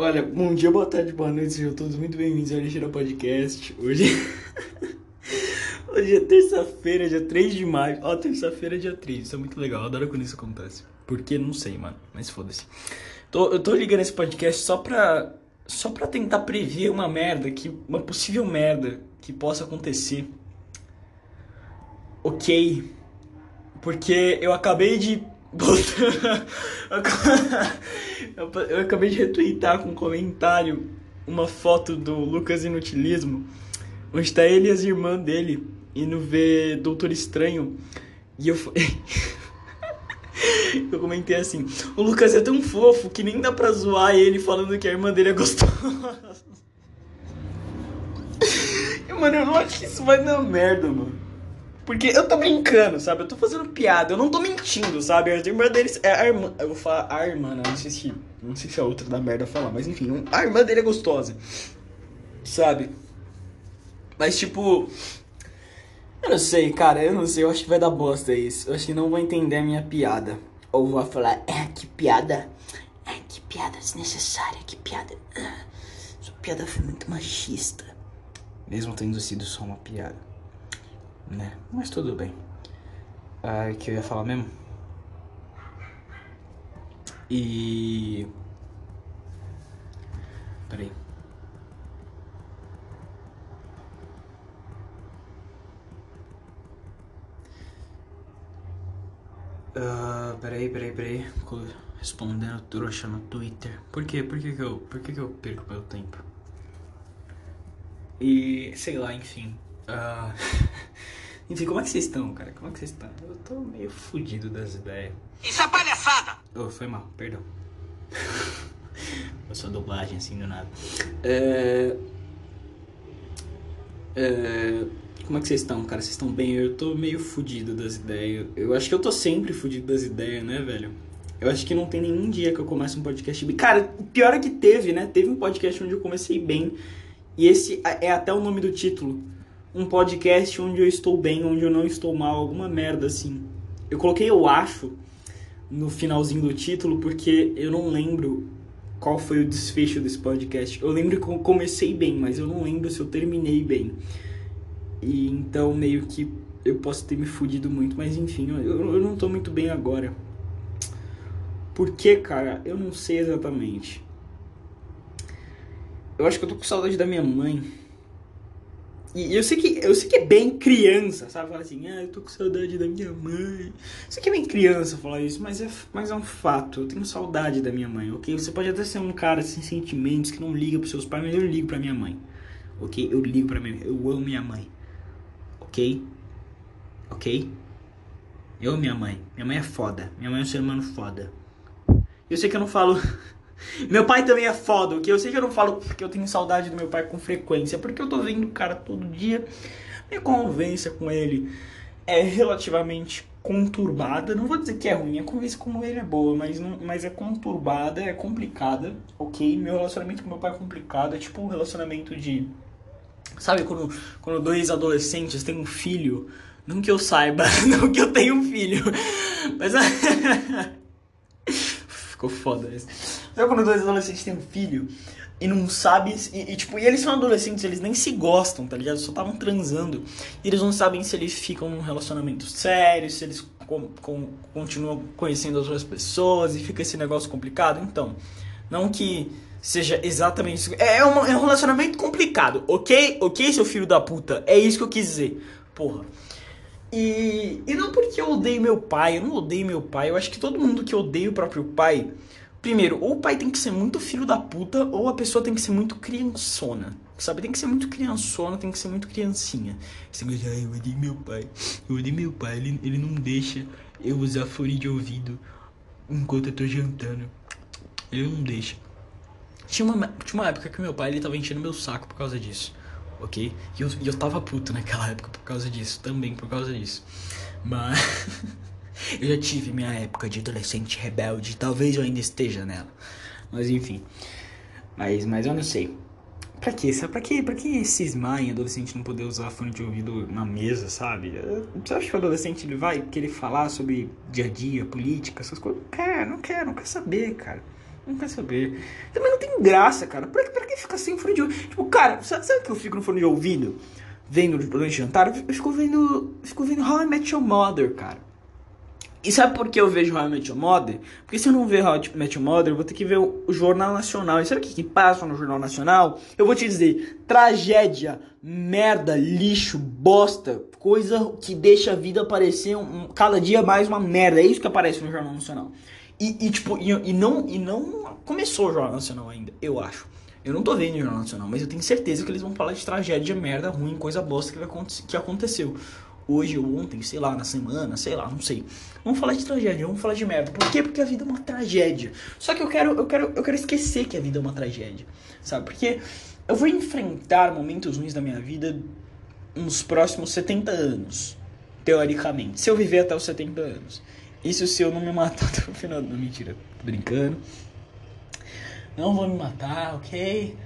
Olha, bom dia, boa tarde, boa noite, sejam todos muito bem-vindos ao Lixeira Podcast. Hoje. Hoje é terça-feira, dia 3 de maio. Ó, terça-feira, dia 3. Isso é muito legal, adoro quando isso acontece. Por que? Não sei, mano. Mas foda-se. Tô, eu tô ligando esse podcast só pra. Só pra tentar prever uma merda, que, uma possível merda que possa acontecer. Ok. Porque eu acabei de eu acabei de retweetar com um comentário uma foto do Lucas Inutilismo, onde tá ele e as irmãs dele indo ver Doutor Estranho. E eu Eu comentei assim: o Lucas é tão fofo que nem dá pra zoar ele falando que a irmã dele é gostosa. mano, eu não acho que isso vai dar merda, mano. Porque eu tô brincando, sabe? Eu tô fazendo piada, eu não tô mentindo, sabe? A irmã deles é a irmã. Eu vou falar a irmã, não, sei se. Não sei se é outra da merda falar, mas enfim, a irmã dele é gostosa. Sabe? Mas tipo. Eu não sei, cara, eu não sei, eu acho que vai dar bosta isso. Eu acho que não vou entender a minha piada. Ou vou falar, é, que piada. É, que piada desnecessária, que piada. Ah, sua piada foi muito machista. Mesmo tendo sido só uma piada né? Mas tudo bem. Ah, que eu ia falar mesmo? E. Peraí. Uh, peraí, peraí, peraí. Respondendo trouxa no Twitter. Por quê? Por que, que eu. Por que, que eu perco meu tempo? E sei lá, enfim. Uh... Enfim, como é que vocês estão, cara? Como é que vocês estão? Eu tô meio fudido das ideias. Isso é palhaçada! Oh, foi mal, perdão. Passou a dublagem assim do nada. É... É... Como é que vocês estão, cara? Vocês estão bem? Eu tô meio fudido das ideias. Eu acho que eu tô sempre fudido das ideias, né, velho? Eu acho que não tem nenhum dia que eu comece um podcast bem. Cara, o pior é que teve, né? Teve um podcast onde eu comecei bem. E esse é até o nome do título um podcast onde eu estou bem, onde eu não estou mal, alguma merda assim. Eu coloquei eu acho no finalzinho do título porque eu não lembro qual foi o desfecho desse podcast. Eu lembro que eu comecei bem, mas eu não lembro se eu terminei bem. E então meio que eu posso ter me fudido muito, mas enfim, eu, eu não tô muito bem agora. Por que, cara? Eu não sei exatamente. Eu acho que eu tô com saudade da minha mãe. E eu sei que eu sei que é bem criança, sabe? Falar assim, ah, eu tô com saudade da minha mãe. Eu sei que é bem criança falar isso, mas é, mas é um fato. Eu tenho saudade da minha mãe, ok? Você pode até ser um cara sem sentimentos, que não liga pros seus pais, mas eu ligo pra minha mãe, ok? Eu ligo pra minha mãe, eu amo minha mãe, ok? Ok? Eu amo minha mãe. Minha mãe é foda. Minha mãe é um ser humano foda. Eu sei que eu não falo. Meu pai também é foda, que eu sei que eu não falo porque eu tenho saudade do meu pai com frequência, porque eu tô vendo o cara todo dia. Minha convivência com ele é relativamente conturbada. Não vou dizer que é ruim, a convivência com ele é boa, mas, não, mas é conturbada, é complicada, ok? Meu relacionamento com meu pai é complicado, é tipo um relacionamento de. Sabe quando, quando dois adolescentes têm um filho? Não que eu saiba, não que eu tenha um filho, mas. Ficou foda isso. Sabe quando dois adolescentes têm um filho e não sabem. E, e, tipo, e eles são adolescentes, eles nem se gostam, tá ligado? Só estavam transando. E eles não sabem se eles ficam num relacionamento sério, se eles com, com, continuam conhecendo outras pessoas e fica esse negócio complicado. Então, não que seja exatamente isso. É, é, um, é um relacionamento complicado, ok? Ok, seu filho da puta? É isso que eu quis dizer. Porra. E, e não porque eu odeio meu pai, eu não odeio meu pai. Eu acho que todo mundo que odeia o próprio pai Primeiro, ou o pai tem que ser muito filho da puta, ou a pessoa tem que ser muito criançona. Sabe? Tem que ser muito criançona, tem que ser muito criancinha. Você vai dizer, eu odeio meu pai. Eu odeio meu pai, ele, ele não deixa eu usar fone de ouvido enquanto eu tô jantando. Ele não deixa. Tinha uma, tinha uma época que meu pai ele tava enchendo meu saco por causa disso. Ok? E eu, e eu tava puto naquela época por causa disso. Também por causa disso. Mas. Eu já tive minha época de adolescente rebelde, talvez eu ainda esteja nela. Mas enfim. Mas, mas eu não sei. Pra quê? Pra quê? Pra que cismar em adolescente não poder usar fone de ouvido na mesa, sabe? Você acha que o adolescente ele vai querer falar sobre dia a dia, política, essas coisas? Não quer, não quer, não quer saber, cara. Não quer saber. Também não tem graça, cara. Pra, pra que ficar sem fone de ouvido? Tipo, cara, sabe, sabe que eu fico no fone de ouvido? Vendo durante o jantar? Eu fico vendo. Fico vendo How I Met Your Mother, cara. E sabe por que eu vejo How I Met Your Mother? Porque se eu não ver How I Met Your Mother, eu vou ter que ver o, Jornal Nacional. E sabe o que, que passa no Jornal Nacional? Eu vou te dizer, tragédia, merda, lixo, bosta, coisa que deixa a vida parecer um, cada dia mais uma merda. É isso que aparece no Jornal Nacional. E, e tipo, e, e, não, e não começou o Jornal Nacional ainda, eu acho. Eu não tô vendo o Jornal Nacional, mas eu tenho certeza que eles vão falar de tragédia, merda, ruim, coisa bosta que, vai, que aconteceu hoje ou ontem, sei lá, na semana, sei lá, não sei. Vamos falar de tragédia, vamos falar de merda. Por quê? Porque a vida é uma tragédia. Só que eu quero, eu quero, eu quero esquecer que a vida é uma tragédia, sabe? Porque eu vou enfrentar momentos ruins da minha vida nos próximos 70 anos, teoricamente. Se eu viver até os 70 anos. Isso se eu não me matar até o final. Não, mentira, tô brincando. Não vou me matar, ok?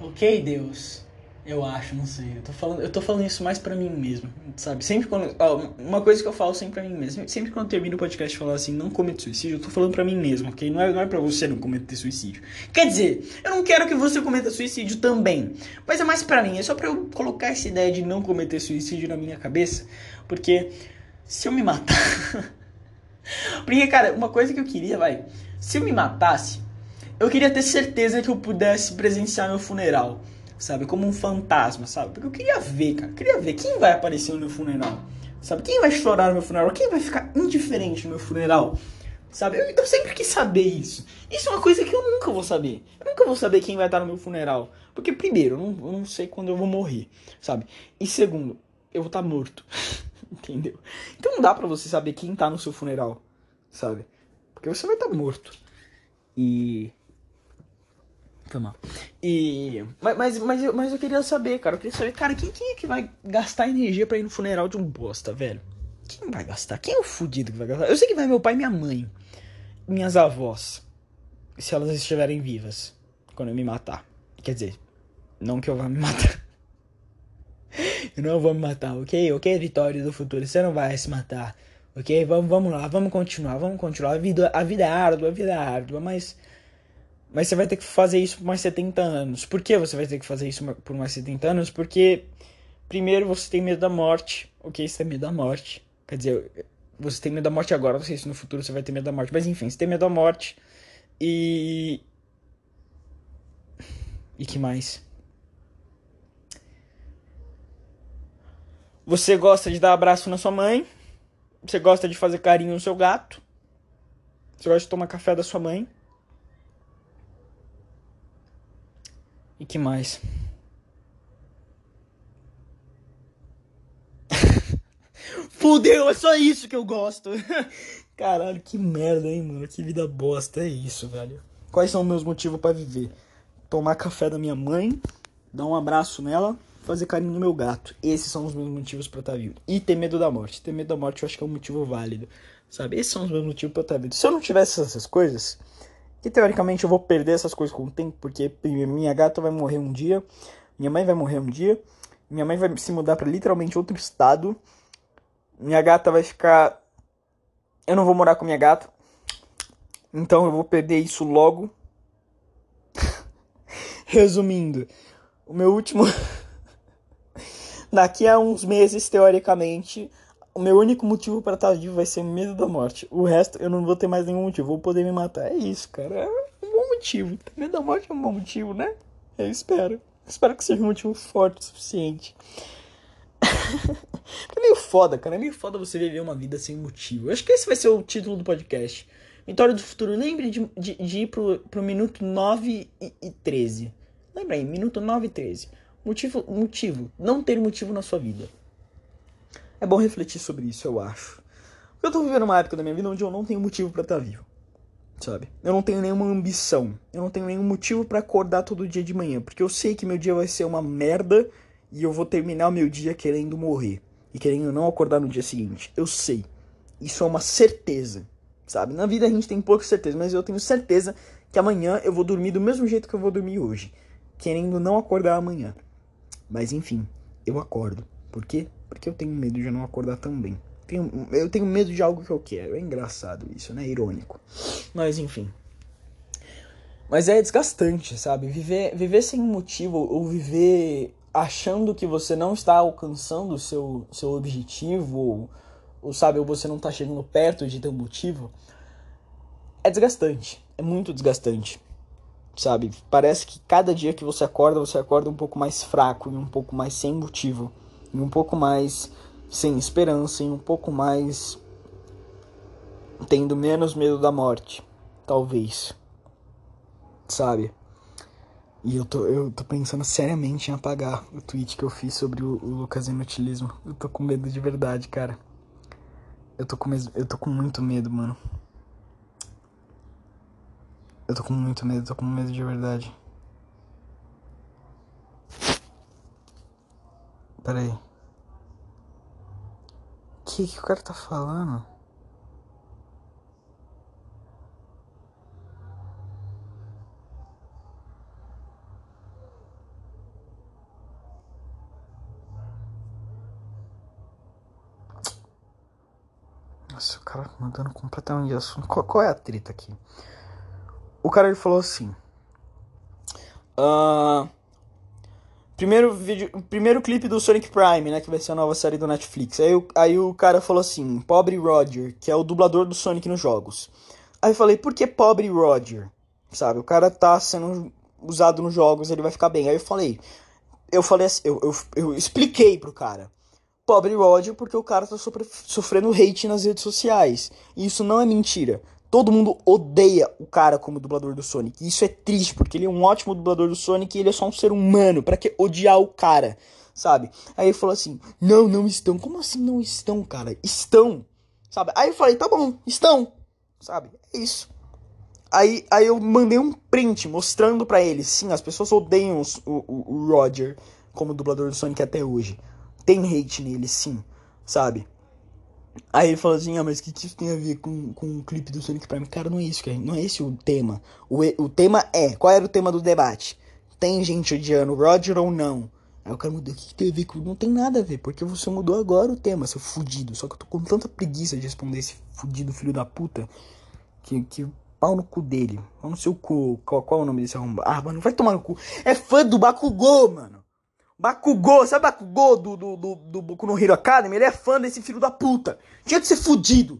Ok, Deus. Eu acho, não sei. Eu tô falando, eu tô falando isso mais para mim mesmo, sabe? Sempre quando. Ó, uma coisa que eu falo sempre pra mim mesmo. Sempre quando eu termino o podcast falar assim, não cometa suicídio, eu tô falando para mim mesmo, ok? Não é, não é pra você não cometer suicídio. Quer dizer, eu não quero que você cometa suicídio também. Mas é mais para mim, é só pra eu colocar essa ideia de não cometer suicídio na minha cabeça. Porque se eu me matar. porque, cara, uma coisa que eu queria, vai. Se eu me matasse, eu queria ter certeza que eu pudesse presenciar meu funeral sabe? Como um fantasma, sabe? Porque eu queria ver, cara. Eu queria ver quem vai aparecer no meu funeral, sabe? Quem vai chorar no meu funeral? Quem vai ficar indiferente no meu funeral? Sabe? Eu, eu, sempre quis saber isso. Isso é uma coisa que eu nunca vou saber. Eu nunca vou saber quem vai estar no meu funeral. Porque, primeiro, eu não, eu não sei quando eu vou morrer, sabe? E segundo, eu vou estar morto. Entendeu? Então não dá pra você saber quem tá no seu funeral, sabe? Porque você vai estar morto. E foi mal. E. Mas, mas, mas, eu, mas eu queria saber, cara. Eu queria saber, cara, quem, quem é que vai gastar energia pra ir no funeral de um bosta, velho? Quem vai gastar? Quem é o fudido que vai gastar? Eu sei que vai meu pai e minha mãe. Minhas avós. Se elas estiverem vivas. Quando eu me matar. Quer dizer, não que eu vá me matar. eu não vou me matar, ok? Ok, Vitória do futuro. Você não vai se matar. Ok? Vamos, vamos lá, vamos continuar, vamos continuar. A vida, a vida é árdua, a vida é árdua, mas mas você vai ter que fazer isso por mais 70 anos. Por que você vai ter que fazer isso por mais 70 anos? Porque, primeiro, você tem medo da morte. Ok, você tem medo da morte. Quer dizer, você tem medo da morte agora, não sei se no futuro você vai ter medo da morte. Mas enfim, você tem medo da morte. E. E que mais? Você gosta de dar abraço na sua mãe. Você gosta de fazer carinho no seu gato. Você gosta de tomar café da sua mãe. E que mais? Fudeu, é só isso que eu gosto. Caralho, que merda, hein, mano? Que vida bosta é isso, velho. Quais são meus motivos para viver? Tomar café da minha mãe, dar um abraço nela, fazer carinho no meu gato. Esses são os meus motivos para estar vivo. E ter medo da morte. Ter medo da morte eu acho que é um motivo válido, sabe? Esses são os meus motivos para estar vivo. Se eu não tivesse essas coisas, que teoricamente eu vou perder essas coisas com o tempo, porque minha gata vai morrer um dia, minha mãe vai morrer um dia, minha mãe vai se mudar para literalmente outro estado, minha gata vai ficar. Eu não vou morar com minha gata, então eu vou perder isso logo. Resumindo, o meu último. Daqui a uns meses, teoricamente, o meu único motivo para estar vivo vai ser medo da morte. O resto eu não vou ter mais nenhum motivo. Vou poder me matar. É isso, cara. É um bom motivo. Medo da morte é um bom motivo, né? Eu espero. Espero que seja um motivo forte o suficiente. é meio foda, cara. É meio foda você viver uma vida sem motivo. Eu acho que esse vai ser o título do podcast. Vitória do futuro. Lembre de, de, de ir pro, pro minuto 9 e, e 13. Lembra aí, minuto 9 e 13. Motivo, motivo. Não ter motivo na sua vida. É bom refletir sobre isso, eu acho. Eu tô vivendo uma época da minha vida onde eu não tenho motivo para estar tá vivo. Sabe? Eu não tenho nenhuma ambição. Eu não tenho nenhum motivo para acordar todo dia de manhã. Porque eu sei que meu dia vai ser uma merda e eu vou terminar o meu dia querendo morrer. E querendo não acordar no dia seguinte. Eu sei. Isso é uma certeza. Sabe? Na vida a gente tem pouca certeza, mas eu tenho certeza que amanhã eu vou dormir do mesmo jeito que eu vou dormir hoje. Querendo não acordar amanhã. Mas enfim, eu acordo. Por quê? Porque eu tenho medo de não acordar também. Tenho, eu tenho medo de algo que eu quero. É engraçado isso, né? Irônico. Mas enfim. Mas é desgastante, sabe? Viver, viver sem motivo ou viver achando que você não está alcançando o seu, seu objetivo ou, ou, sabe, ou você não está chegando perto de ter um motivo, é desgastante. É muito desgastante. Sabe? Parece que cada dia que você acorda, você acorda um pouco mais fraco e um pouco mais sem motivo. E um pouco mais sem esperança e um pouco mais tendo menos medo da morte, talvez sabe? E eu tô, eu tô pensando seriamente em apagar o tweet que eu fiz sobre o, o Lucas Inutilismo. Eu tô com medo de verdade, cara. Eu tô com, eu tô com muito medo, mano. Eu tô com muito medo, tô com medo de verdade. Pera aí. O que, que o cara tá falando? Nossa, o cara mudando completamente de assunto. Qual, qual, é a treta aqui? O cara ele falou assim. Uh, primeiro vídeo, primeiro clipe do Sonic Prime, né, que vai ser a nova série do Netflix. Aí, aí o cara falou assim, pobre Roger, que é o dublador do Sonic nos jogos. Aí eu falei, por que pobre Roger? Sabe, o cara tá sendo usado nos jogos, ele vai ficar bem. Aí eu falei, eu falei assim, eu, eu, eu expliquei pro cara pobre ódio porque o cara tá sofrendo hate nas redes sociais. E isso não é mentira. Todo mundo odeia o cara como dublador do Sonic. E isso é triste, porque ele é um ótimo dublador do Sonic e ele é só um ser humano. para que odiar o cara? Sabe? Aí ele falou assim: Não, não estão. Como assim não estão, cara? Estão. Sabe? Aí eu falei: Tá bom, estão. Sabe? É isso. Aí, aí eu mandei um print mostrando para ele: Sim, as pessoas odeiam o, o, o Roger como dublador do Sonic até hoje tem hate nele, sim, sabe? Aí ele falou assim, ah, mas que, que isso tem a ver com, com o clipe do Sonic Prime? Cara, não é isso, cara. Não é esse o tema. O, o tema é, qual era o tema do debate? Tem gente odiando Roger ou não? Aí o cara mudou, o que, que tem a ver com... Não tem nada a ver, porque você mudou agora o tema, seu fudido. Só que eu tô com tanta preguiça de responder esse fudido filho da puta, que, que pau no cu dele. Pau no seu cu. Qual, qual é o nome desse arrombado? Ah, mano, vai tomar no cu. É fã do Bakugou, mano. Bakugou, sabe Bakugou do, do, do, do Boku no Hero Academy? Ele é fã desse filho da puta. Tinha que ser fudido.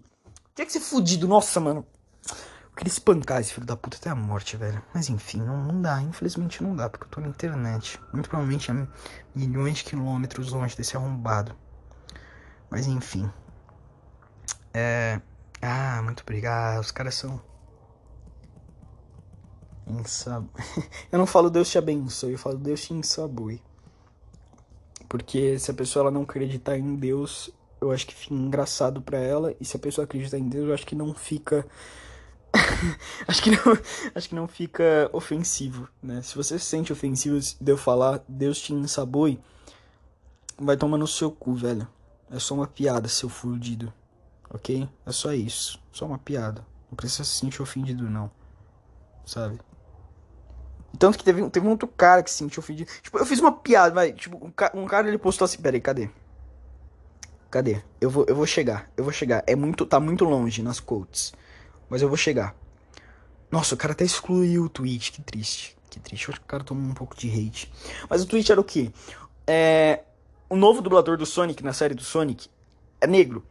Tinha que ser fudido. Nossa, mano. Eu queria espancar esse filho da puta até a morte, velho. Mas enfim, não, não dá. Infelizmente não dá, porque eu tô na internet. Muito provavelmente a milhões de quilômetros longe desse arrombado. Mas enfim. É. Ah, muito obrigado. Os caras são. Insab... eu não falo Deus te abençoe, eu falo Deus te ensabue. Porque se a pessoa ela não acreditar em Deus, eu acho que fica engraçado para ela. E se a pessoa acreditar em Deus, eu acho que não fica. acho, que não, acho que não fica ofensivo, né? Se você se sente ofensivo de eu falar Deus te ensaboi, vai tomar no seu cu, velho. É só uma piada, seu fudido. Ok? É só isso. Só uma piada. Não precisa se sentir ofendido, não. Sabe? Tanto que teve, teve um outro cara que se sentiu ofendido. Tipo, eu fiz uma piada, vai. Tipo, um, ca um cara ele postou assim, peraí, cadê? Cadê? Eu vou, eu vou chegar, eu vou chegar. É muito, tá muito longe nas quotes. Mas eu vou chegar. Nossa, o cara até excluiu o tweet, que triste. Que triste, eu acho que o cara tomou um pouco de hate. Mas o tweet era o quê? É. O novo dublador do Sonic na série do Sonic é negro.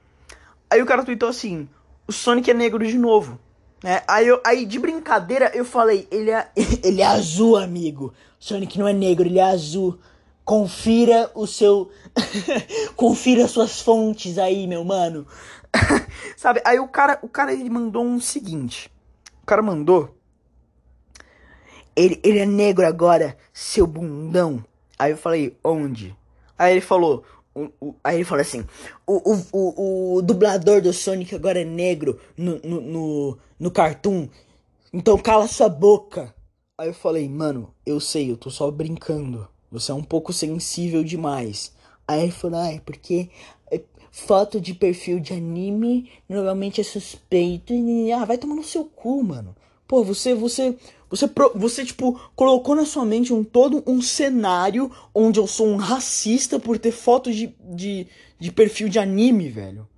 Aí o cara tweetou assim: o Sonic é negro de novo. É, aí, eu, aí, de brincadeira, eu falei, ele é, ele é azul, amigo. Sonic não é negro, ele é azul. Confira o seu. Confira suas fontes aí, meu mano. Sabe? Aí o cara, o cara ele mandou um seguinte. O cara mandou. Ele, ele é negro agora, seu bundão. Aí eu falei, onde? Aí ele falou, o, o, aí ele fala assim: o, o, o, o, dublador do Sonic agora é negro no, no, no, no cartoon. Então cala sua boca. Aí eu falei, mano, eu sei, eu tô só brincando. Você é um pouco sensível demais. Aí ele falou, ah, é porque é, foto de perfil de anime normalmente é suspeito. E, ah, vai tomar no seu cu, mano. Pô, você, você, você, você, tipo, colocou na sua mente um todo um cenário onde eu sou um racista por ter fotos de, de, de perfil de anime, velho.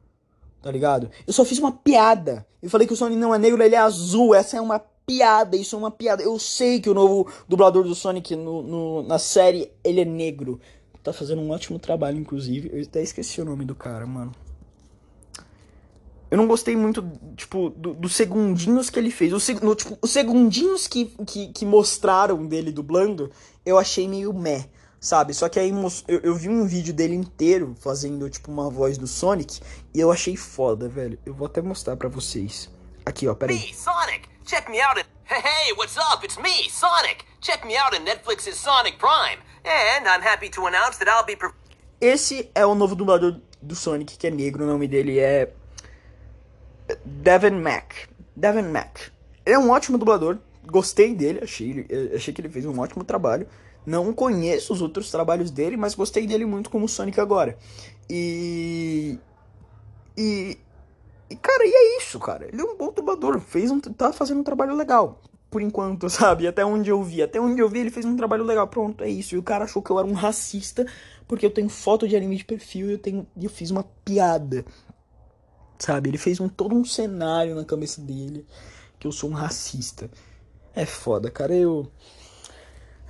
Tá ligado? Eu só fiz uma piada. Eu falei que o Sonic não é negro, ele é azul. Essa é uma piada, isso é uma piada. Eu sei que o novo dublador do Sonic no, no, na série, ele é negro. Tá fazendo um ótimo trabalho, inclusive. Eu até esqueci o nome do cara, mano. Eu não gostei muito, tipo, dos do segundinhos que ele fez. No, tipo, os segundinhos que, que, que, mostraram dele dublando, eu achei meio meh, sabe? Só que aí eu, eu, vi um vídeo dele inteiro fazendo, tipo, uma voz do Sonic e eu achei foda, velho. Eu vou até mostrar pra vocês. Aqui, ó, peraí. Me, Sonic! Check me out. Hey, what's up? It's me, Sonic! Check me out in Netflix's Sonic Prime. And I'm happy to announce that I'll be... Esse é o novo dublador do Sonic, que é negro. O nome dele é Devin Mack. Devin Mack. Ele é um ótimo dublador. Gostei dele, achei, achei que ele fez um ótimo trabalho. Não conheço os outros trabalhos dele, mas gostei dele muito como Sonic agora. E. E. E, cara, e é isso, cara. Ele é um bom dublador. Fez um, tá fazendo um trabalho legal. Por enquanto, sabe? Até onde eu vi. Até onde eu vi, ele fez um trabalho legal. Pronto, é isso. E o cara achou que eu era um racista. Porque eu tenho foto de anime de perfil e eu, tenho, eu fiz uma piada Sabe? Ele fez um, todo um cenário na cabeça dele que eu sou um racista. É foda, cara. Eu.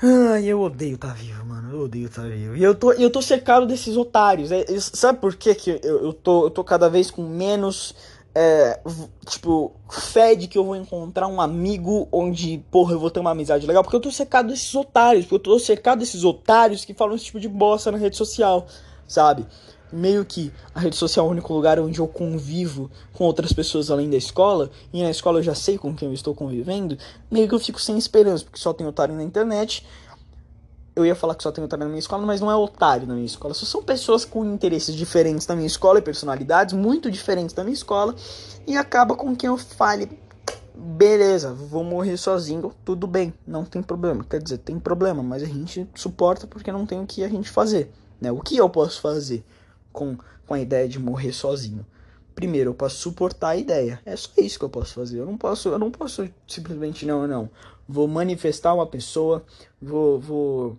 Ai, eu odeio tá vivo, mano. Eu odeio tá vivo. E eu tô, eu tô cercado desses otários. É, sabe por quê que eu, eu, tô, eu tô cada vez com menos. É, tipo, fé de que eu vou encontrar um amigo onde, porra, eu vou ter uma amizade legal. Porque eu tô cercado desses otários. Porque eu tô cercado desses otários que falam esse tipo de bosta na rede social, sabe? Meio que a rede social é o único lugar onde eu convivo com outras pessoas além da escola, e na escola eu já sei com quem eu estou convivendo, meio que eu fico sem esperança, porque só tem otário na internet. Eu ia falar que só tem otário na minha escola, mas não é otário na minha escola. Só são pessoas com interesses diferentes da minha escola e personalidades muito diferentes da minha escola, e acaba com quem eu fale. Beleza, vou morrer sozinho, tudo bem, não tem problema. Quer dizer, tem problema, mas a gente suporta porque não tem o que a gente fazer. Né? O que eu posso fazer? Com, com a ideia de morrer sozinho. Primeiro, eu posso suportar a ideia. É só isso que eu posso fazer. Eu não posso, eu não posso simplesmente não, não. Vou manifestar uma pessoa, vou, vou,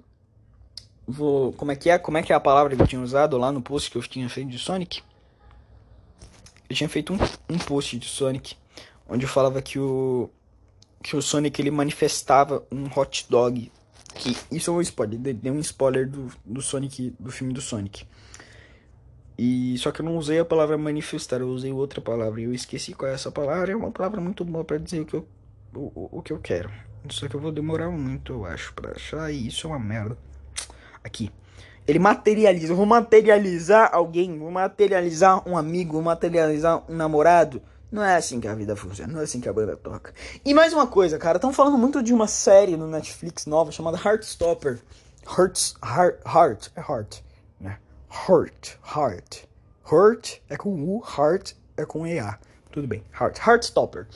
vou, como é que é? Como é que é a palavra que eu tinha usado lá no post que eu tinha feito de Sonic? Eu tinha feito um, um post de Sonic onde eu falava que o que o Sonic ele manifestava um hot dog. Que isso é um spoiler, deu um spoiler do, do Sonic, do filme do Sonic. E só que eu não usei a palavra manifestar, eu usei outra palavra. E eu esqueci qual é essa palavra. É uma palavra muito boa para dizer o que eu, o, o que eu quero. Só que eu vou demorar muito, eu acho, para achar. E isso é uma merda. Aqui. Ele materializa. Eu vou materializar alguém. Vou materializar um amigo. Vou materializar um namorado. Não é assim que a vida funciona. Não é assim que a banda toca. E mais uma coisa, cara. Estão falando muito de uma série no Netflix nova chamada Heartstopper. Hearts, heart, heart, é heart. Hurt, Heart. Hurt é com U, Heart é com EA. Tudo bem, Heart. Heartstopper.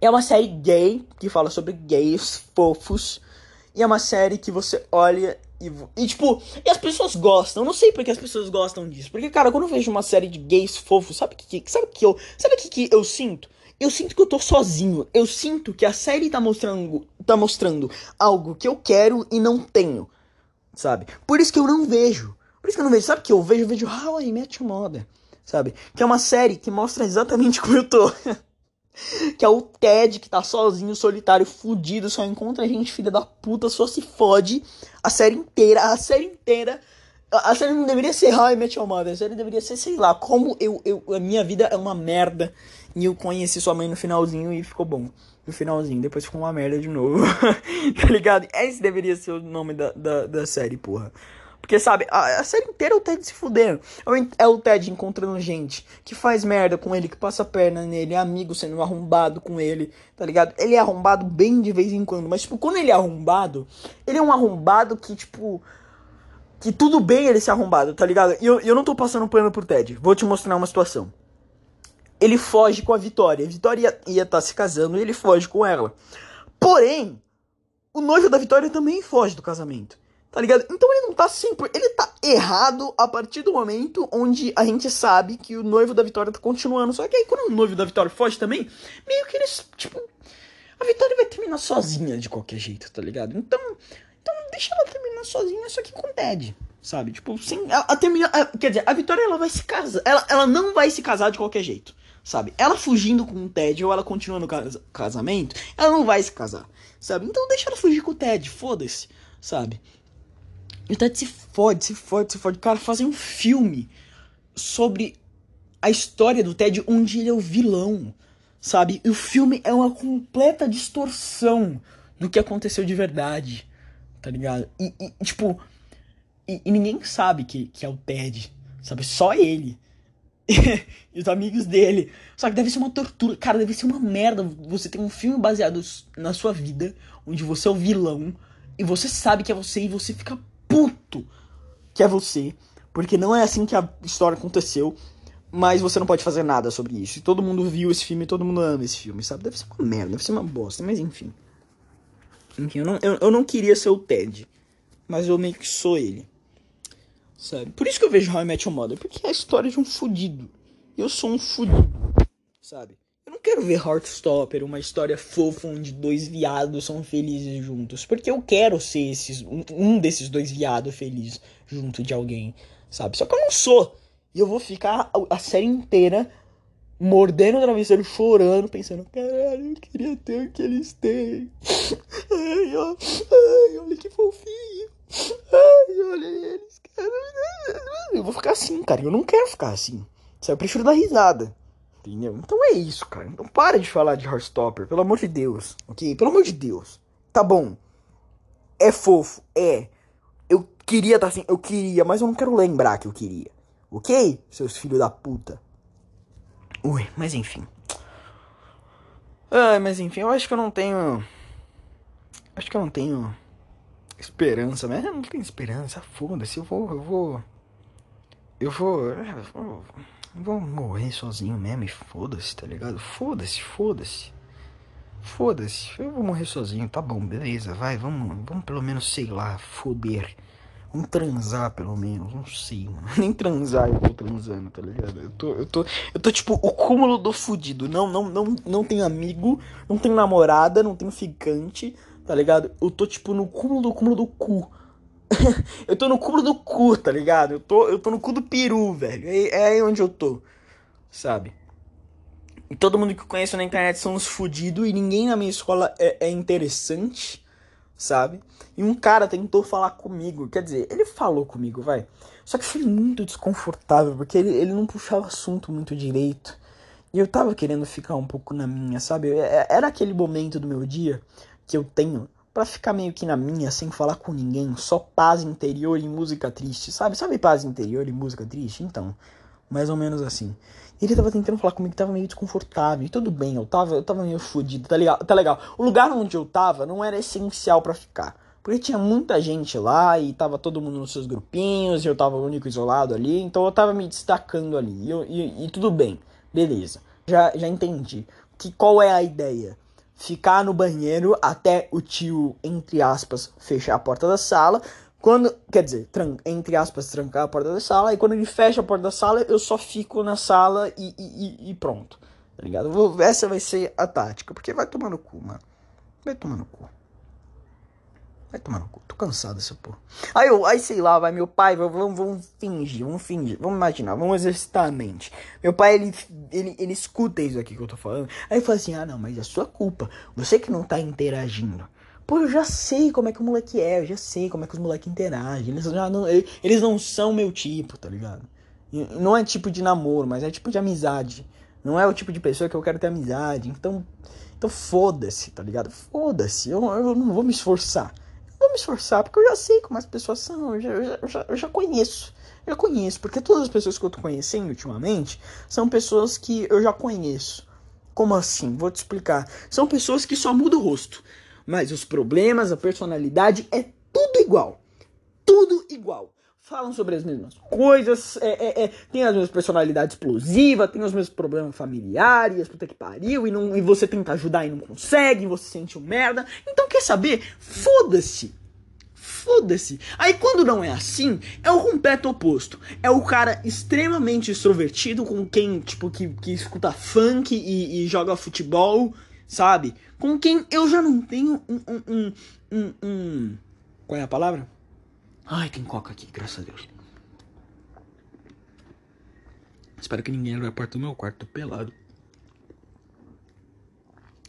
É uma série gay que fala sobre gays fofos. E é uma série que você olha e, e tipo, e as pessoas gostam. Eu não sei porque as pessoas gostam disso. Porque, cara, quando eu vejo uma série de gays fofos, sabe que, sabe que eu, sabe que, que eu sinto? Eu sinto que eu tô sozinho. Eu sinto que a série tá mostrando, tá mostrando algo que eu quero e não tenho, sabe? Por isso que eu não vejo. Por isso que eu não vejo. Sabe o que eu vejo? Eu vejo How I Met Your Mother. Sabe? Que é uma série que mostra exatamente como eu tô. que é o Ted que tá sozinho, solitário, fudido, só encontra gente filha da puta, só se fode a série inteira, a série inteira. A série não deveria ser How I Met Your Mother, a série deveria ser, sei lá, como eu, eu a minha vida é uma merda e eu conheci sua mãe no finalzinho e ficou bom. No finalzinho, depois ficou uma merda de novo. tá ligado? Esse deveria ser o nome da, da, da série, porra. Porque, sabe, a, a, série inteira é o Ted se fudendo. É o Ted encontrando gente que faz merda com ele, que passa a perna nele, é amigo sendo arrombado com ele, tá ligado? Ele é arrombado bem de vez em quando, mas, tipo, quando ele é arrombado, ele é um arrombado que, tipo. Que tudo bem ele ser arrombado, tá ligado? E eu, eu não tô passando pano pro Ted. Vou te mostrar uma situação. Ele foge com a Vitória. A Vitória ia estar tá se casando e ele foge com ela. Porém, o noivo da Vitória também foge do casamento. Tá ligado? Então ele não tá sempre. Ele tá errado a partir do momento onde a gente sabe que o noivo da Vitória tá continuando. Só que aí quando o noivo da Vitória foge também, meio que eles. Tipo. A Vitória vai terminar sozinha de qualquer jeito, tá ligado? Então. Então deixa ela terminar sozinha, só que com o Ted. Sabe? Tipo, sem. A, a. A, quer dizer, a Vitória ela vai se casar. Ela, ela não vai se casar de qualquer jeito. sabe? Ela fugindo com o Ted ou ela continua no cas casamento, ela não vai se casar, sabe? Então deixa ela fugir com o Ted, foda-se, sabe? O Ted se fode, se fode, se fode. Cara, fazem um filme sobre a história do Ted onde ele é o vilão, sabe? E o filme é uma completa distorção do que aconteceu de verdade, tá ligado? E, e tipo, e, e, ninguém sabe que, que é o Ted, sabe? Só ele. e os amigos dele. Só que deve ser uma tortura. Cara, deve ser uma merda você ter um filme baseado na sua vida, onde você é o vilão, e você sabe que é você, e você fica que é você. Porque não é assim que a história aconteceu. Mas você não pode fazer nada sobre isso. E todo mundo viu esse filme, todo mundo ama esse filme, sabe? Deve ser uma merda, deve ser uma bosta, mas enfim. Enfim, eu não, eu, eu não queria ser o Ted. Mas eu meio que sou ele. Sabe? Por isso que eu vejo How I Met Your Mother. Porque é a história de um fudido. Eu sou um fudido. Sabe? Não quero ver Heartstopper, uma história fofa onde dois viados são felizes juntos. Porque eu quero ser esses, um, um desses dois viados felizes junto de alguém. Sabe? Só que eu não sou. E eu vou ficar a, a série inteira mordendo o travesseiro, chorando, pensando, caralho, eu queria ter o que eles têm. Ai, ó, ai, olha que fofinho. Ai, olha eles, cara. Eu vou ficar assim, cara. Eu não quero ficar assim. Eu prefiro dar risada. Entendeu? Então é isso, cara. Então para de falar de Heartstopper, pelo amor de Deus. Ok? Pelo amor de Deus. Tá bom. É fofo, é. Eu queria estar tá assim, eu queria, mas eu não quero lembrar que eu queria. Ok? Seus filhos da puta. Ui, mas enfim. Ai, mas enfim, eu acho que eu não tenho. Acho que eu não tenho esperança, mas eu não tenho esperança. Foda-se, eu vou. Eu vou. Eu vou. Eu vou, vou morrer sozinho mesmo e foda-se, tá ligado? Foda-se, foda-se. Foda-se, eu vou morrer sozinho, tá bom, beleza, vai, vamos, vamos pelo menos, sei lá, foder. Vamos transar, pelo menos. Não sei, mano. Nem transar eu tô transando, tá ligado? Eu tô, eu tô, eu tô tipo o cúmulo do fudido. Não, não, não, não tenho amigo, não tenho namorada, não tenho ficante, tá ligado? Eu tô tipo no cúmulo do cúmulo do cu. eu tô no cúmulo do cu, tá ligado? Eu tô, eu tô no cu do peru, velho. É, é aí onde eu tô, sabe? E todo mundo que eu conheço na internet são uns fudidos e ninguém na minha escola é, é interessante sabe? E um cara tentou falar comigo, quer dizer, ele falou comigo, vai. Só que foi muito desconfortável, porque ele, ele não puxava assunto muito direito. E eu tava querendo ficar um pouco na minha, sabe? É, é, era aquele momento do meu dia que eu tenho para ficar meio que na minha, sem falar com ninguém, só paz interior e música triste, sabe? Sabe paz interior e música triste? Então, mais ou menos assim. Ele tava tentando falar comigo tava meio desconfortável. E tudo bem, eu tava, eu tava meio fodido, tá legal, tá legal. O lugar onde eu tava não era essencial para ficar. Porque tinha muita gente lá e tava todo mundo nos seus grupinhos, e eu tava único isolado ali, então eu tava me destacando ali. E, e, e tudo bem, beleza. Já, já entendi. Que qual é a ideia? Ficar no banheiro até o tio, entre aspas, fechar a porta da sala quando, quer dizer, entre aspas, trancar a porta da sala, e quando ele fecha a porta da sala, eu só fico na sala e, e, e pronto. Tá ligado? Essa vai ser a tática, porque vai tomar no cu, mano. Vai tomar no cu. Vai tomar no cu. Tô cansado dessa porra. Aí eu, aí sei lá, vai meu pai, vamos, vamos fingir, vamos fingir, vamos imaginar, vamos exercitar a mente. Meu pai, ele, ele, ele escuta isso aqui que eu tô falando. Aí ele fala assim: ah, não, mas é sua culpa. Você que não tá interagindo. Pô, eu já sei como é que o moleque é, eu já sei como é que os moleques interagem. Eles, já não, eles não são meu tipo, tá ligado? Não é tipo de namoro, mas é tipo de amizade. Não é o tipo de pessoa que eu quero ter amizade. Então, então foda-se, tá ligado? Foda-se, eu, eu, não vou me esforçar. Vou me esforçar porque eu já sei como as pessoas são, eu já, eu já, eu já conheço. Eu conheço, porque todas as pessoas que eu tô conhecendo ultimamente são pessoas que eu já conheço. Como assim? Vou te explicar. São pessoas que só mudam o rosto. Mas os problemas, a personalidade é tudo igual. Tudo igual. Falam sobre as mesmas coisas, é, é, é, tem as mesmas personalidades explosivas, tem os mesmos problemas familiares, puta que pariu, e, não, e você tenta ajudar e não consegue, você sente um merda. Então quer saber? Foda-se. Foda-se. Aí quando não é assim, é o completo oposto. É o cara extremamente extrovertido com quem, tipo, que, que escuta funk e, e joga futebol sabe? Com quem eu já não tenho um, um, um, um, um... Qual é a palavra? Ai, tem coca aqui, graças a Deus. Espero que ninguém abra a porta do meu quarto, tô pelado.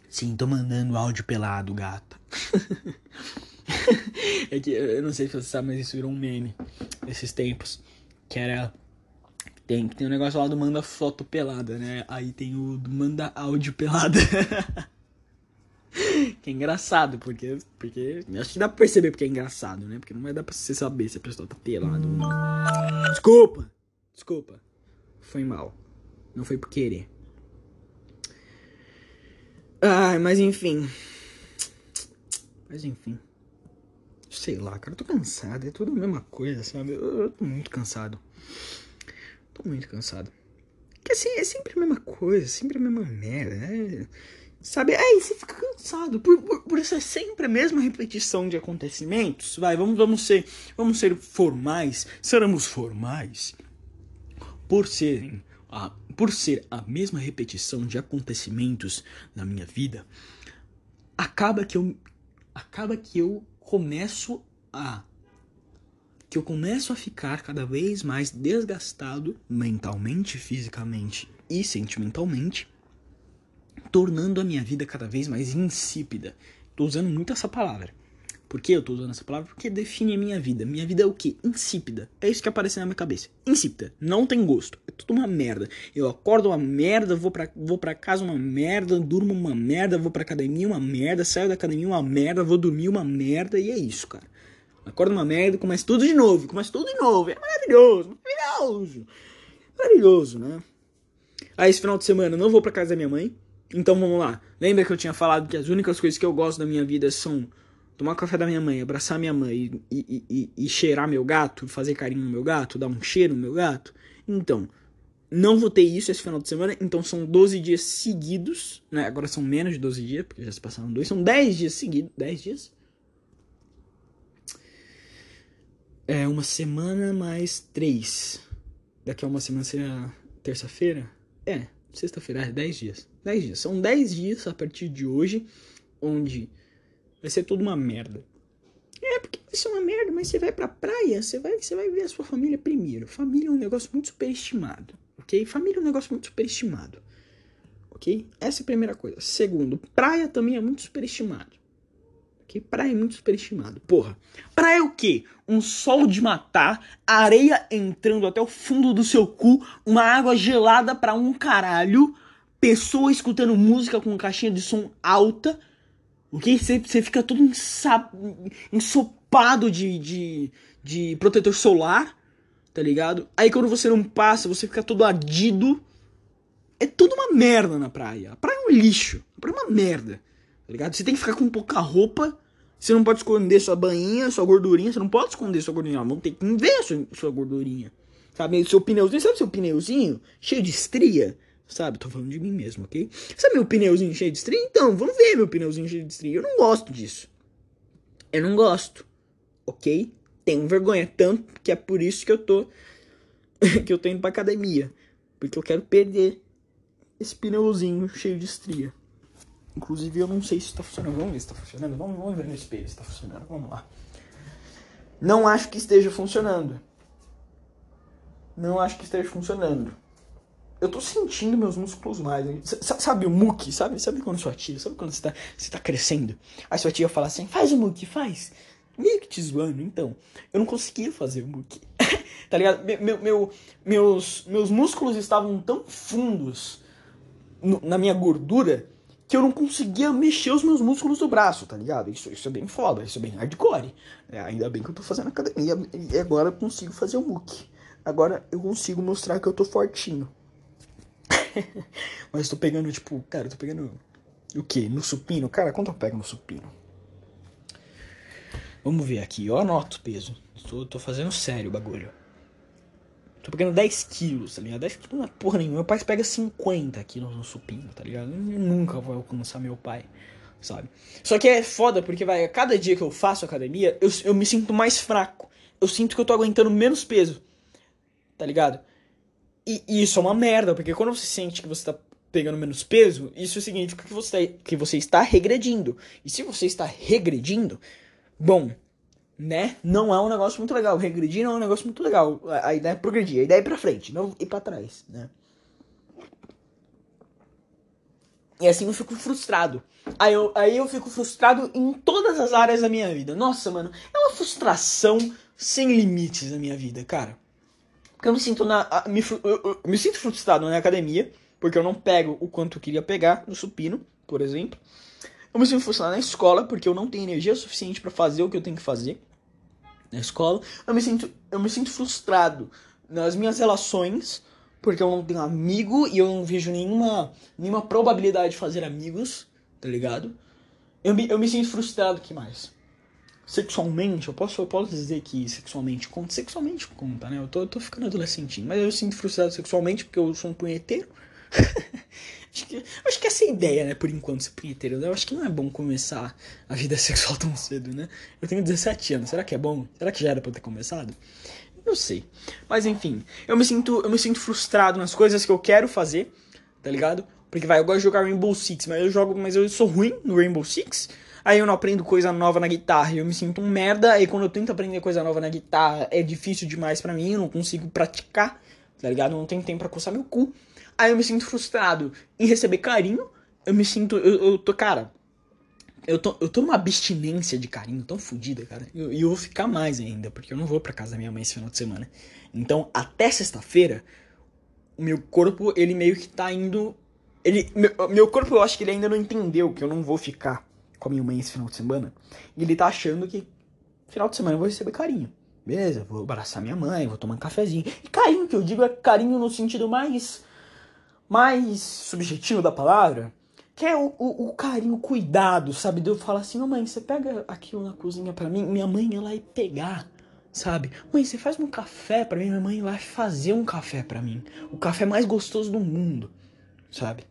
Sim, tô mandando áudio pelado, gata. é que eu não sei se você sabe, mas isso virou um meme esses tempos. Que era. Tem, tem um negócio lá do manda foto pelada, né? Aí tem o do manda áudio pelada. que é engraçado, porque, porque. Acho que dá pra perceber porque é engraçado, né? Porque não vai dar pra você saber se a pessoa tá pelada ou não. Desculpa! Desculpa. Foi mal. Não foi por querer. Ai, mas enfim. Mas enfim. Sei lá, cara, eu tô cansado. É tudo a mesma coisa, sabe? Eu, eu tô muito cansado. Tô muito cansado. Que assim, é sempre a mesma coisa, sempre a mesma merda, né? Sabe? Aí você fica cansado. Por, por, por ser sempre a mesma repetição de acontecimentos. Vai, vamos, vamos ser. Vamos ser formais. Seremos formais. Por serem. A, por ser a mesma repetição de acontecimentos na minha vida, acaba que eu acaba que eu começo a que eu começo a ficar cada vez mais desgastado mentalmente, fisicamente e sentimentalmente, tornando a minha vida cada vez mais insípida. Tô usando muito essa palavra. Por que eu tô usando essa palavra? Porque define a minha vida. Minha vida é o quê? Insípida. É isso que aparece na minha cabeça. Insípida. Não tem gosto. É tudo uma merda. Eu acordo uma merda, vou pra, vou pra casa uma merda, durmo uma merda, vou pra academia uma merda, saio da academia uma merda, vou dormir uma merda e é isso, cara. Acordo uma merda, começa tudo de novo, começa tudo de novo. É maravilhoso, maravilhoso. Maravilhoso, né? Aí esse final de semana eu não vou pra casa da minha mãe. Então vamos lá. Lembra que eu tinha falado que as únicas coisas que eu gosto da minha vida são tomar café da minha mãe, abraçar minha mãe e, e, e, e, cheirar meu gato, fazer carinho no meu gato, dar um cheiro no meu gato. Então, não vou ter isso esse final de semana, então são 12 dias seguidos, né? Agora são menos de 12 dias, porque já se passaram dois, são 10 dias seguidos, 10 dias? É uma semana mais três. Daqui a uma semana será terça-feira? É, sexta-feira, é 10 dias. 10 dias. São 10 dias a partir de hoje, onde Vai ser tudo uma merda. É, porque vai ser uma merda, mas você vai pra praia, você vai, você vai ver a sua família primeiro. Família é um negócio muito superestimado, ok? Família é um negócio muito superestimado, ok? Essa é a primeira coisa. Segundo, praia também é muito superestimado. Ok? Praia é muito superestimado. Porra, praia é o quê? Um sol de matar, areia entrando até o fundo do seu cu, uma água gelada pra um caralho, pessoa escutando música com caixinha de som alta Ok? Você, fica todo ensopado de, de, de protetor solar, tá ligado? Aí quando você não passa, você fica todo ardido. É tudo uma merda na praia. A praia é um lixo. A praia é uma merda. Tá ligado? Você tem que ficar com pouca roupa. Você não pode esconder sua bainha, sua gordurinha. Você não pode esconder sua gordurinha. Vão ter que ver sua, sua gordurinha. Sabe? Seu pneuzinho. Sabe seu pneuzinho? Cheio de estria? Sabe? Tô falando de mim mesmo, ok? Sabe meu pneuzinho cheio de estria? Então, vamos ver meu pneuzinho cheio de estria. Eu não gosto disso. Eu não gosto. Ok? Tenho vergonha. Tanto que é por isso que eu tô. que eu tô indo pra academia. Porque eu quero perder esse pneuzinho cheio de estria. Inclusive, eu não sei se tá funcionando. Vamos ver se tá funcionando. Vamos, vamos ver no espelho se tá funcionando. Vamos lá. Não acho que esteja funcionando. Não acho que esteja funcionando eu tô sentindo meus músculos mais. Sabe o muque? Sabe, sabe quando sua tia, sabe quando você tá, você tá crescendo? Aí sua tia fala assim, faz o muque, faz. Meio que te zoando, então. Eu não conseguia fazer o muque. tá ligado? Meu, meu, meus, meus músculos estavam tão fundos no, na minha gordura que eu não conseguia mexer os meus músculos do braço, tá ligado? Isso, isso é bem foda, isso é bem hardcore. É, ainda bem que eu tô fazendo academia e agora eu consigo fazer o muque. Agora eu consigo mostrar que eu tô fortinho. Mas tô pegando, tipo, cara, tô pegando o quê? No supino? Cara, quanto eu pego no supino? Vamos ver aqui, eu anoto o peso. Tô, tô fazendo sério o bagulho. Tô pegando 10 quilos, tá ligado? 10 quilos não é porra nenhuma. Meu pai pega 50 quilos no supino, tá ligado? Eu nunca vou alcançar meu pai, sabe? Só que é foda porque, vai, a cada dia que eu faço academia, eu, eu me sinto mais fraco. Eu sinto que eu tô aguentando menos peso, tá ligado? E, isso é uma merda, porque quando você sente que você tá pegando menos peso, isso significa que você, que você está regredindo. E se você está regredindo, bom, né? Não é um negócio muito legal. Regredir não é um negócio muito legal. A, a ideia é progredir, a ideia é ir pra frente, não ir pra trás, né? E assim eu fico frustrado. Aí eu, aí eu fico frustrado em todas as áreas da minha vida. Nossa, mano, é uma frustração sem limites na minha vida, cara. Porque eu me sinto na. Me, eu, eu, me sinto frustrado na academia, porque eu não pego o quanto eu queria pegar no supino, por exemplo. Eu me sinto frustrado na escola, porque eu não tenho energia suficiente para fazer o que eu tenho que fazer na escola. Eu me sinto, eu me sinto frustrado nas minhas relações, porque eu não tenho amigo e eu não vejo nenhuma, nenhuma probabilidade de fazer amigos, tá ligado? Eu me, eu me sinto frustrado que mais? Sexualmente, eu posso, eu posso dizer que sexualmente conta. Sexualmente conta, né? Eu tô, eu tô ficando adolescentinho, mas eu sinto frustrado sexualmente porque eu sou um punheteiro. acho, que, acho que essa é a ideia, né? Por enquanto, ser punheteiro. Eu acho que não é bom começar a vida sexual tão cedo, né? Eu tenho 17 anos, será que é bom? Será que já era pra eu ter começado? Eu sei. Mas enfim, eu me sinto, eu me sinto frustrado nas coisas que eu quero fazer, tá ligado? Porque vai, eu gosto de jogar Rainbow Six, mas eu jogo, mas eu sou ruim no Rainbow Six. Aí eu não aprendo coisa nova na guitarra, eu me sinto um merda. Aí quando eu tento aprender coisa nova na guitarra, é difícil demais para mim, eu não consigo praticar, tá ligado? Eu não tenho tempo pra coçar meu cu. Aí eu me sinto frustrado em receber carinho. Eu me sinto, eu, eu tô, cara, eu tô, eu tô numa abstinência de carinho tão fodida, cara. E eu, eu, vou ficar mais ainda, porque eu não vou pra casa da minha mãe esse final de semana. Então, até sexta-feira, o meu corpo, ele meio que tá indo. Ele, meu, meu corpo, eu acho que ele ainda não entendeu que eu não vou ficar com a minha mãe esse final de semana. E ele tá achando que final de semana eu vou receber carinho. Beleza, vou abraçar minha mãe, vou tomar um cafezinho. E carinho que eu digo é carinho no sentido mais. mais subjetivo da palavra que é o, o, o, carinho, o cuidado, sabe? De eu falar assim, oh, mãe, você pega aquilo na cozinha para mim, minha mãe ia lá e pegar, sabe? Mãe, você faz um café para mim, minha mãe vai fazer um café para mim. O café mais gostoso do mundo, sabe?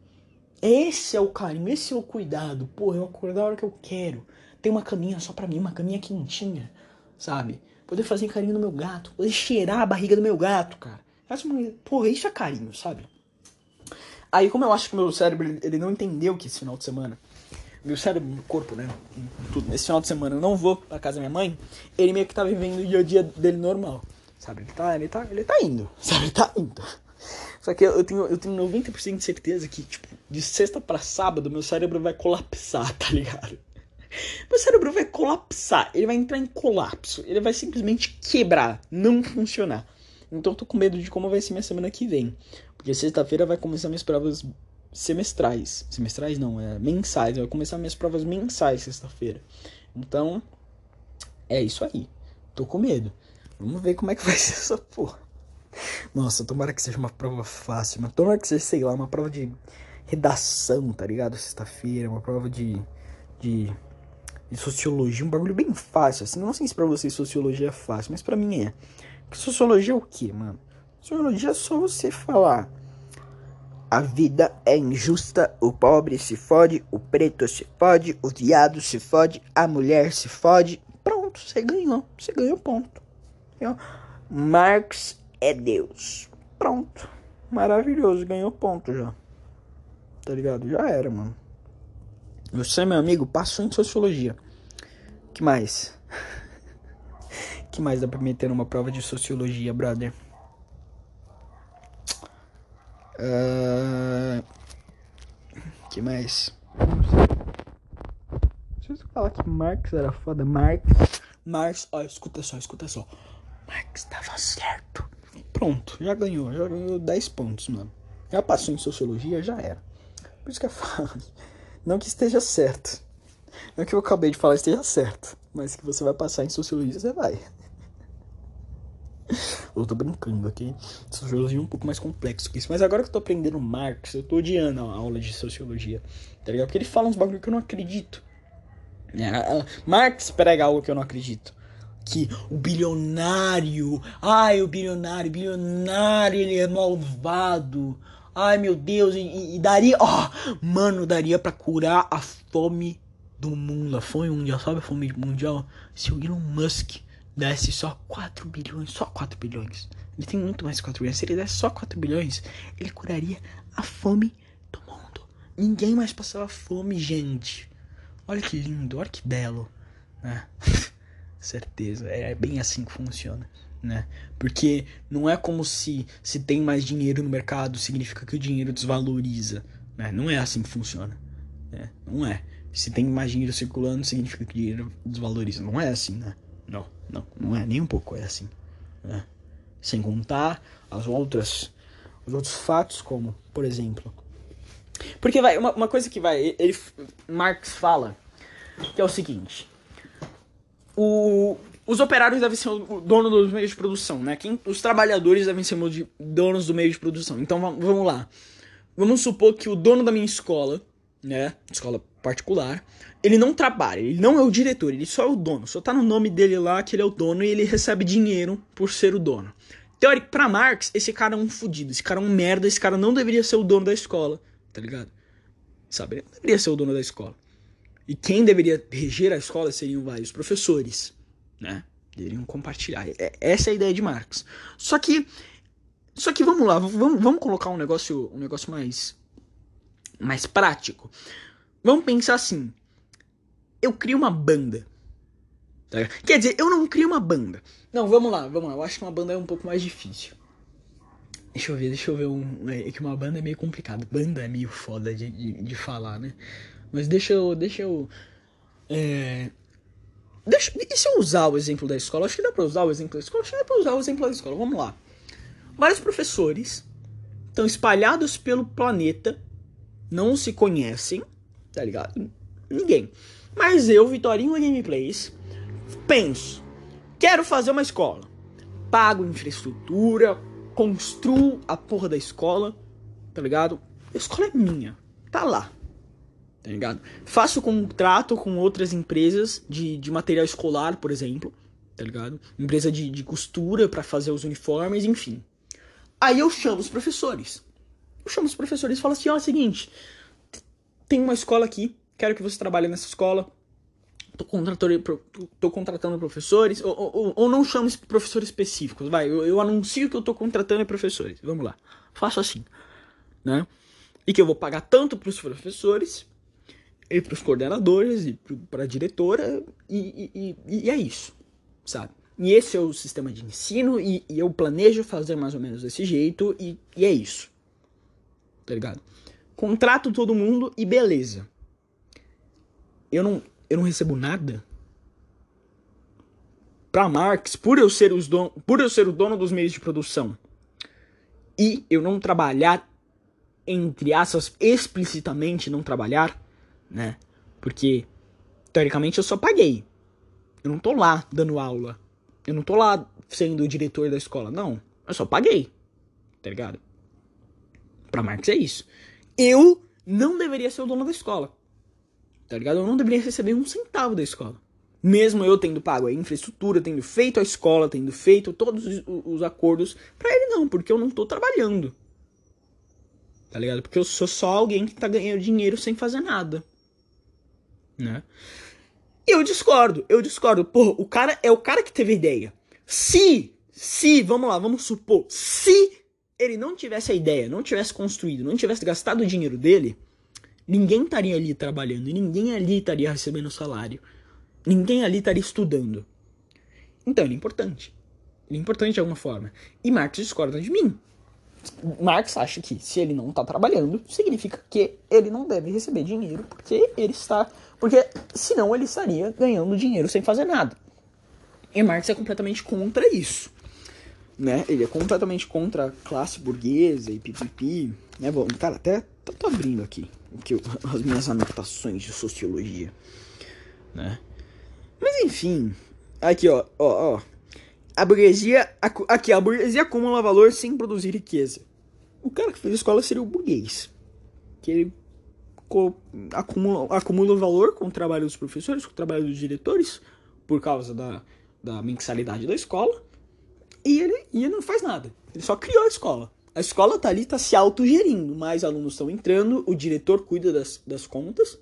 Esse é o carinho, esse é o cuidado. Porra, eu acordar a hora que eu quero. Ter uma caminha só pra mim, uma caminha quentinha, sabe? Poder fazer carinho no meu gato, poder cheirar a barriga do meu gato, cara. Porra, isso é carinho, sabe? Aí, como eu acho que meu cérebro ele não entendeu que esse final de semana, meu cérebro, meu corpo, né? Tudo, nesse final de semana eu não vou pra casa da minha mãe, ele meio que tá vivendo o dia a dia dele normal. Sabe? Ele tá, ele tá, ele tá indo. Sabe? Ele tá indo. Só que eu tenho, eu tenho 90% de certeza que, tipo, de sexta para sábado, meu cérebro vai colapsar, tá ligado? Meu cérebro vai colapsar, ele vai entrar em colapso, ele vai simplesmente quebrar, não funcionar. Então eu tô com medo de como vai ser minha semana que vem. Porque sexta-feira vai começar minhas provas semestrais. Semestrais não, é mensais. Vai começar minhas provas mensais sexta-feira. Então, é isso aí. Tô com medo. Vamos ver como é que vai ser essa porra. Nossa, tomara que seja uma prova fácil. Mas tomara que seja, sei lá, uma prova de redação, tá ligado? Sexta-feira, uma prova de, de, de sociologia. Um bagulho bem fácil, assim. Não sei se pra vocês sociologia é fácil, mas pra mim é. Sociologia é o que, mano? Sociologia é só você falar. A vida é injusta, o pobre se fode, o preto se fode, o viado se fode, a mulher se fode. Pronto, você ganhou. Você ganhou ponto. Marx é Deus. Pronto. Maravilhoso, ganhou ponto já. Tá ligado? Já era, mano. Você, meu amigo, passou em sociologia. que mais? que mais dá pra meter numa prova de sociologia, brother? Uh... que mais? Deixa eu falar que Marx era foda. Marx. Marx, ó, escuta só, escuta só. Marx tava certo. Pronto, já ganhou. Já ganhou 10 pontos, mano. Já passou em sociologia, já era. Por isso que é fácil. Não que esteja certo. Não que eu acabei de falar esteja certo. Mas que você vai passar em sociologia, você vai. Eu tô brincando aqui. Sociologia é um pouco mais complexo que isso. Mas agora que eu tô aprendendo Marx, eu tô odiando a aula de sociologia. Tá ligado? Porque ele fala uns bagulho que eu não acredito. É, Marx prega algo que eu não acredito. Que o bilionário. Ai, o bilionário, bilionário, ele é malvado. Ai, meu Deus, e, e daria. Ó, oh, mano, daria para curar a fome do mundo. A fome mundial, sabe a fome mundial? Se o Elon Musk desse só 4 bilhões, só 4 bilhões. Ele tem muito mais 4 bilhões. Se ele desse só 4 bilhões, ele curaria a fome do mundo. Ninguém mais passava fome, gente. Olha que lindo, olha que belo, né? Certeza, é bem assim que funciona, né? Porque não é como se se tem mais dinheiro no mercado significa que o dinheiro desvaloriza. Né? Não é assim que funciona. Né? Não é. Se tem mais dinheiro circulando, significa que dinheiro desvaloriza. Não é assim, né? Não, não, não é nem um pouco é assim. Né? Sem contar as outras, os outros fatos, como, por exemplo. Porque vai, uma, uma coisa que vai. Ele, Marx fala que é o seguinte. O, os operários devem ser o dono dos meios de produção, né? Quem, os trabalhadores devem ser donos do meio de produção. Então vamos lá. Vamos supor que o dono da minha escola, né? Escola particular, ele não trabalha, ele não é o diretor, ele só é o dono. Só tá no nome dele lá que ele é o dono e ele recebe dinheiro por ser o dono. Teórico, pra Marx, esse cara é um fudido, esse cara é um merda, esse cara não deveria ser o dono da escola, tá ligado? Sabe? Ele não deveria ser o dono da escola. E quem deveria reger a escola seriam vários professores né? Deveriam compartilhar. É, essa é a ideia de Marx. Só que, só que vamos lá, vamos, vamos colocar um negócio, um negócio mais, mais prático. Vamos pensar assim. Eu crio uma banda. Tá? Quer dizer, eu não crio uma banda. Não, vamos lá, vamos lá. Eu acho que uma banda é um pouco mais difícil. Deixa eu ver, deixa eu ver um. É que uma banda é meio complicado. Banda é meio foda de, de, de falar, né? Mas deixa eu. Deixa eu. É, Deixa, e se eu usar o exemplo da escola? Acho que dá pra usar o exemplo da escola. Acho que dá pra usar o exemplo da escola. Vamos lá. Vários professores estão espalhados pelo planeta, não se conhecem, tá ligado? Ninguém. Mas eu, Vitorinho Gameplays, penso, quero fazer uma escola. Pago infraestrutura, construo a porra da escola, tá ligado? A escola é minha, tá lá tá ligado? Faço contrato com outras empresas de, de material escolar, por exemplo, tá ligado? Empresa de, de costura para fazer os uniformes, enfim. Aí eu chamo os professores. Eu chamo os professores e falo assim, ó, é o seguinte, tem uma escola aqui, quero que você trabalhe nessa escola, tô contratando, tô contratando professores, ou, ou, ou não chamo professores específicos, vai, eu, eu anuncio que eu tô contratando professores, vamos lá, faço assim, né? E que eu vou pagar tanto para os professores e para os coordenadores e para a diretora e, e, e, é isso, sabe? E esse é o sistema de ensino e, eu planejo fazer mais ou menos desse jeito e, e é isso, tá ligado? Contrato todo mundo e beleza. Eu não, eu não recebo nada. Para Marx, por eu ser os don, por eu ser o dono dos meios de produção e eu não trabalhar entre aspas explicitamente não trabalhar, né? Porque, teoricamente, eu só paguei. Eu não tô lá dando aula. Eu não tô lá sendo o diretor da escola. Não. Eu só paguei. Tá ligado? Pra Marx é isso. Eu não deveria ser o dono da escola. Tá ligado? Eu não deveria receber um centavo da escola. Mesmo eu tendo pago a infraestrutura, tendo feito a escola, tendo feito todos os, os acordos, pra ele não, porque eu não tô trabalhando. Tá ligado? Porque eu sou só alguém que tá ganhando dinheiro sem fazer nada né? E eu discordo, eu discordo. Pô, o cara é o cara que teve a ideia. Se, se, vamos lá, vamos supor, se ele não tivesse a ideia, não tivesse construído, não tivesse gastado o dinheiro dele, ninguém estaria ali trabalhando, ninguém ali estaria recebendo salário, ninguém ali estaria estudando. Então ele é importante. Ele é importante de alguma forma. E Marx discorda de mim. Marx acha que se ele não está trabalhando, significa que ele não deve receber dinheiro porque ele está. Porque senão ele estaria ganhando dinheiro sem fazer nada. E Marx é completamente contra isso. Né? Ele é completamente contra a classe burguesa e pipipi. Né? Bom, cara, até tô, tô abrindo aqui, aqui as minhas anotações de sociologia. Né? Mas enfim, aqui ó, ó, ó. A burguesia. Aqui, a burguesia acumula valor sem produzir riqueza. O cara que fez escola seria o burguês. Que ele acumula, valor com o trabalho dos professores, com o trabalho dos diretores, por causa da, da mensalidade da escola. E ele, e ele não faz nada. Ele só criou a escola. A escola tá ali, tá se autogerindo. Mais alunos estão entrando, o diretor cuida das, das contas.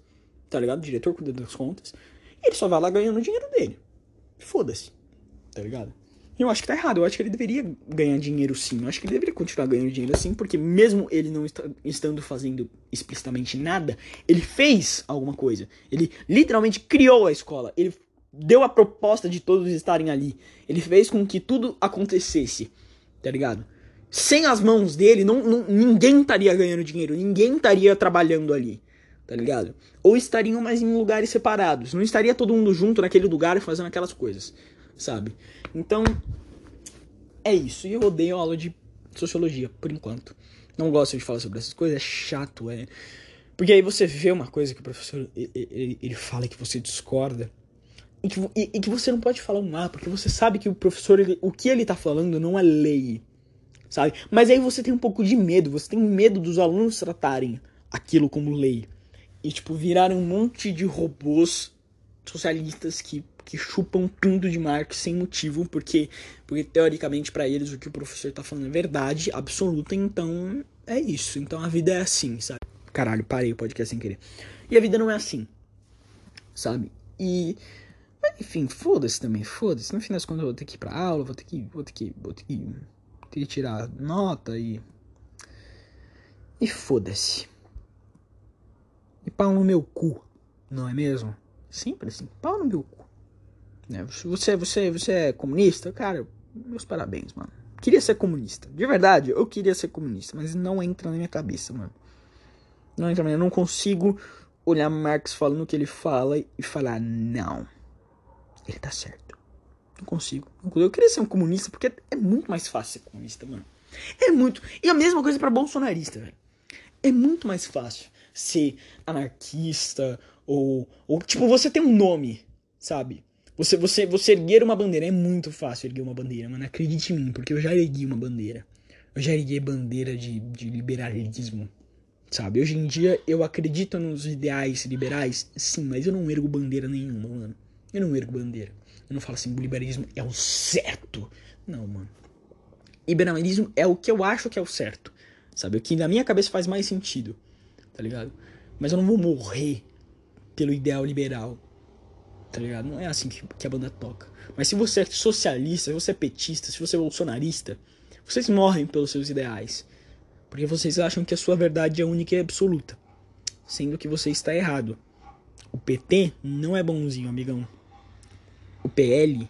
Tá ligado? O diretor cuida das contas. E ele só vai lá ganhando o dinheiro dele. Foda-se. Tá ligado? Eu acho que tá errado. Eu acho que ele deveria ganhar dinheiro sim. Eu acho que ele deveria continuar ganhando dinheiro sim, porque mesmo ele não estando fazendo explicitamente nada, ele fez alguma coisa. Ele literalmente criou a escola. Ele deu a proposta de todos estarem ali. Ele fez com que tudo acontecesse. Tá ligado? sem as mãos dele, não, não, ninguém estaria ganhando dinheiro, ninguém estaria trabalhando ali, tá ligado? Ou estariam mais em lugares separados, não estaria todo mundo junto naquele lugar fazendo aquelas coisas, sabe? Então, é isso. E eu odeio aula de sociologia, por enquanto. Não gosto de falar sobre essas coisas, é chato, é. Porque aí você vê uma coisa que o professor ele, ele fala que você discorda. E que, e, e que, você não pode falar um A, porque você sabe que o professor, ele, o que ele tá falando não é lei sabe? Mas aí você tem um pouco de medo, você tem medo dos alunos tratarem aquilo como lei. E, tipo, virarem um monte de robôs socialistas que, que chupam pinto de Marx sem motivo, porque, porque teoricamente para eles o que o professor tá falando é verdade absoluta, então é isso. Então a vida é assim, sabe? Caralho, parei o podcast sem querer. E a vida não é assim, sabe? E. Enfim, foda-se também, foda-se. No final das contas eu vou ter que ir pra aula, vou ter que. Vou ter que. Vou ter que ter que tirar nota e. E foda-se. E pau no meu cu, não é mesmo? Simples assim, pau no meu cu. Né? Você, você, você é comunista? Cara, meus parabéns, mano. Queria ser comunista. De verdade, eu queria ser comunista, mas não entra na minha cabeça, mano. Não entra. Eu não consigo olhar Marx falando o que ele fala e falar, não. Ele tá certo. Não consigo. Eu queria ser um comunista porque é muito mais fácil ser comunista, mano. É muito. E a mesma coisa para bolsonarista, velho. É muito mais fácil ser anarquista ou, ou tipo você tem um nome, sabe? Você você você erguer uma bandeira é muito fácil erguer uma bandeira, mano. Acredite em mim, porque eu já ergui uma bandeira. Eu já erguei bandeira de, de liberalismo, sabe? Hoje em dia eu acredito nos ideais liberais, sim, mas eu não ergo bandeira nenhuma, mano. Eu não ergo bandeira. Eu não falo assim, o liberalismo é o certo. Não, mano. Liberalismo é o que eu acho que é o certo. Sabe? O que na minha cabeça faz mais sentido. Tá ligado? Mas eu não vou morrer pelo ideal liberal. Tá ligado? Não é assim que, que a banda toca. Mas se você é socialista, se você é petista, se você é bolsonarista, vocês morrem pelos seus ideais. Porque vocês acham que a sua verdade é única e absoluta. Sendo que você está errado. O PT não é bonzinho, amigão o PL,